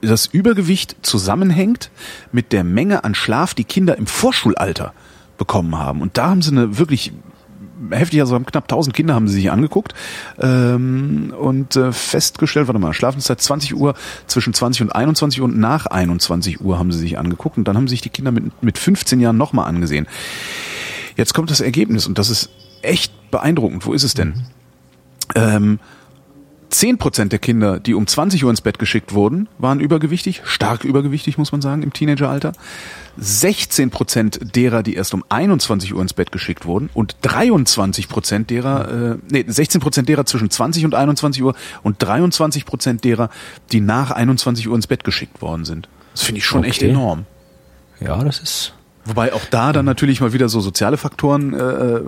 Speaker 2: das Übergewicht zusammenhängt mit der Menge an Schlaf, die Kinder im Vorschulalter bekommen haben. Und da haben sie eine wirklich heftig, also haben knapp 1000 Kinder haben sie sich angeguckt ähm, und äh, festgestellt, warte mal, Schlafenszeit 20 Uhr, zwischen 20 und 21 Uhr und nach 21 Uhr haben sie sich angeguckt und dann haben sich die Kinder mit, mit 15 Jahren nochmal angesehen. Jetzt kommt das Ergebnis und das ist echt beeindruckend. Wo ist es denn? Ähm, 10% der Kinder, die um 20 Uhr ins Bett geschickt wurden, waren übergewichtig, stark übergewichtig, muss man sagen, im Teenageralter. 16% derer, die erst um 21 Uhr ins Bett geschickt wurden und 23% derer, äh, nee, 16% derer zwischen 20 und 21 Uhr und 23% derer, die nach 21 Uhr ins Bett geschickt worden sind. Das finde ich schon echt
Speaker 3: Okay.
Speaker 2: enorm.
Speaker 3: ja, das ist,
Speaker 2: Wobei auch da dann natürlich mal wieder so soziale Faktoren äh,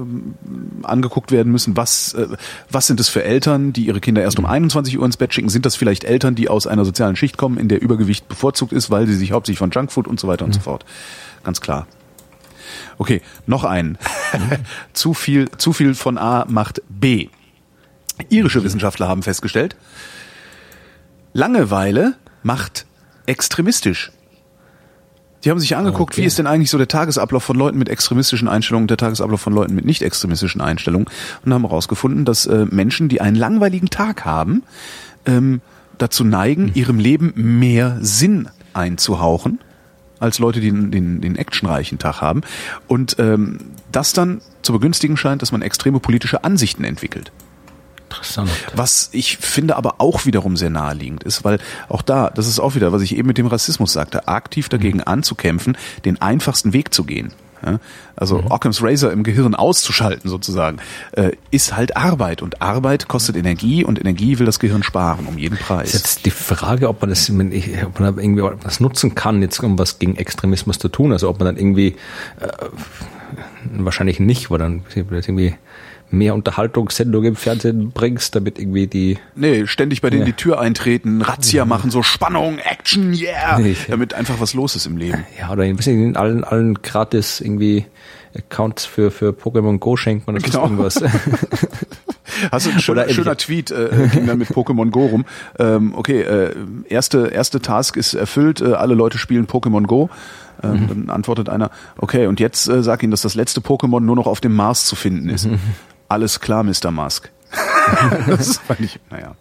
Speaker 2: angeguckt werden müssen. Was, äh, was sind es für Eltern, die ihre Kinder erst um 21 Uhr ins Bett schicken? Sind das vielleicht Eltern, die aus einer sozialen Schicht kommen, in der Übergewicht bevorzugt ist, weil sie sich hauptsächlich von Junkfood und so weiter und so fort? Ganz klar. Okay, noch einen. zu viel, zu viel von A macht B. Irische Wissenschaftler haben festgestellt, Langeweile macht extremistisch. Die haben sich angeguckt,
Speaker 3: Okay.
Speaker 2: wie ist denn eigentlich so der Tagesablauf von Leuten mit extremistischen Einstellungen und der Tagesablauf von Leuten mit nicht extremistischen Einstellungen und haben herausgefunden, dass äh, Menschen, die einen langweiligen Tag haben, ähm, dazu neigen, ihrem Leben mehr Sinn einzuhauchen als Leute, die den, den, den actionreichen Tag haben. Und ähm, das dann zu begünstigen scheint, dass man extreme politische Ansichten entwickelt.
Speaker 3: Interessant.
Speaker 2: Was ich finde aber auch wiederum sehr naheliegend ist, weil auch da, das ist auch wieder, was ich eben mit dem Rassismus sagte, aktiv dagegen
Speaker 3: Mhm.
Speaker 2: anzukämpfen, den einfachsten Weg zu gehen. Also
Speaker 3: Mhm.
Speaker 2: Occam's Razor im Gehirn auszuschalten sozusagen, äh, ist halt Arbeit und Arbeit kostet Energie und Energie will das Gehirn sparen um jeden
Speaker 3: ist
Speaker 2: Preis.
Speaker 3: jetzt die Frage, ob man das, ob man irgendwie was nutzen kann, jetzt um was gegen Extremismus zu tun. Also ob man dann irgendwie äh, wahrscheinlich nicht, weil dann irgendwie mehr Unterhaltungssendungen im Fernsehen bringst, damit irgendwie die
Speaker 2: Nee, ständig bei denen
Speaker 3: Ja.
Speaker 2: die Tür eintreten, Razzia machen, so Spannung, Action, yeah,
Speaker 3: Nee.
Speaker 2: damit einfach was los ist im Leben.
Speaker 3: ja oder weiß nicht, in allen allen gratis irgendwie Accounts für für Pokémon Go schenken oder
Speaker 2: Genau.
Speaker 3: irgendwas.
Speaker 2: Hast du ein
Speaker 3: in-
Speaker 2: schöner Tweet, äh, ging dann mit Pokémon Go rum. Ähm, okay, äh, erste, erste Task ist erfüllt, äh, alle Leute spielen Pokémon Go. Ähm, Dann antwortet einer, okay, und jetzt äh, sag ihnen, dass das letzte Pokémon nur noch auf dem Mars zu finden ist. Alles klar, Mr. Musk. das fand ich, naja.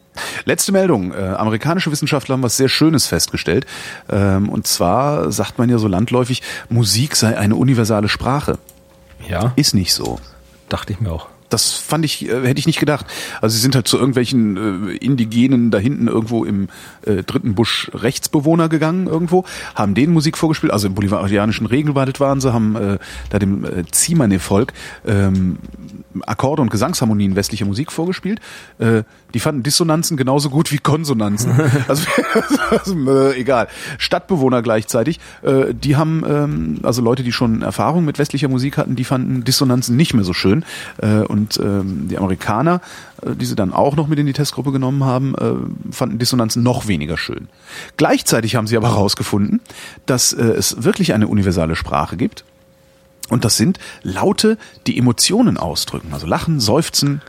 Speaker 2: Letzte Meldung. Äh, amerikanische Wissenschaftler haben was sehr Schönes festgestellt. Ähm, und zwar sagt man ja so landläufig, Musik sei eine universale Sprache.
Speaker 3: ja,
Speaker 2: Ist nicht so.
Speaker 3: dachte ich mir auch.
Speaker 2: Das fand ich, äh, hätte ich nicht gedacht. Also sie sind halt zu irgendwelchen äh, Indigenen da hinten irgendwo im äh, dritten Busch Rechtsbewohner gegangen irgendwo, haben denen Musik vorgespielt, also im bolivarianischen Regenwald waren sie, haben äh, da dem äh, Zimane-Volk ähm, Akkorde und Gesangsharmonien westlicher Musik vorgespielt. Äh, die fanden Dissonanzen genauso gut wie Konsonanzen. also, also äh, egal. Stadtbewohner gleichzeitig, äh, die haben, ähm, also Leute, die schon Erfahrung mit westlicher Musik hatten, die fanden Dissonanzen nicht mehr so schön. Äh, und ähm, die Amerikaner, äh, die sie dann auch noch mit in die Testgruppe genommen haben, äh, fanden Dissonanzen noch weniger schön. Gleichzeitig haben sie aber herausgefunden, dass äh, es wirklich eine universale Sprache gibt. Und das sind Laute, die Emotionen ausdrücken. Also Lachen, Seufzen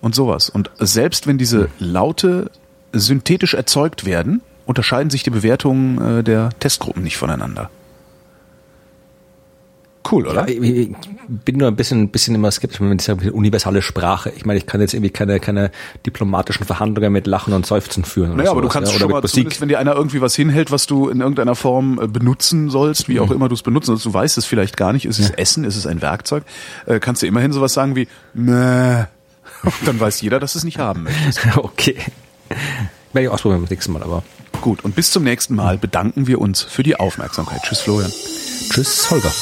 Speaker 2: und sowas. Und selbst wenn diese Laute synthetisch erzeugt werden, unterscheiden sich die Bewertungen äh, der Testgruppen nicht voneinander. Cool, oder?
Speaker 3: Ja, ich, bin nur ein bisschen, ein bisschen immer skeptisch, wenn man sagt, universale Sprache. Ich meine, ich kann jetzt irgendwie keine, keine diplomatischen Verhandlungen mit Lachen und Seufzen führen.
Speaker 2: Naja, aber du
Speaker 3: sowas,
Speaker 2: kannst
Speaker 3: ja,
Speaker 2: schon mal, wenn dir einer irgendwie was hinhält, was du in irgendeiner Form äh, benutzen sollst, wie
Speaker 3: Mhm.
Speaker 2: auch immer du es benutzen sollst, du weißt es vielleicht gar nicht, ist es Essen, ist es ein Werkzeug, äh, kannst du immerhin sowas sagen wie, Mäh. dann weiß jeder, dass du es nicht haben möchtest.
Speaker 3: Okay. Werde ich ausprobieren beim nächsten Mal, aber
Speaker 2: Gut, und bis zum nächsten Mal bedanken wir uns für die Aufmerksamkeit. Tschüss, Florian.
Speaker 3: tschüss, Holger.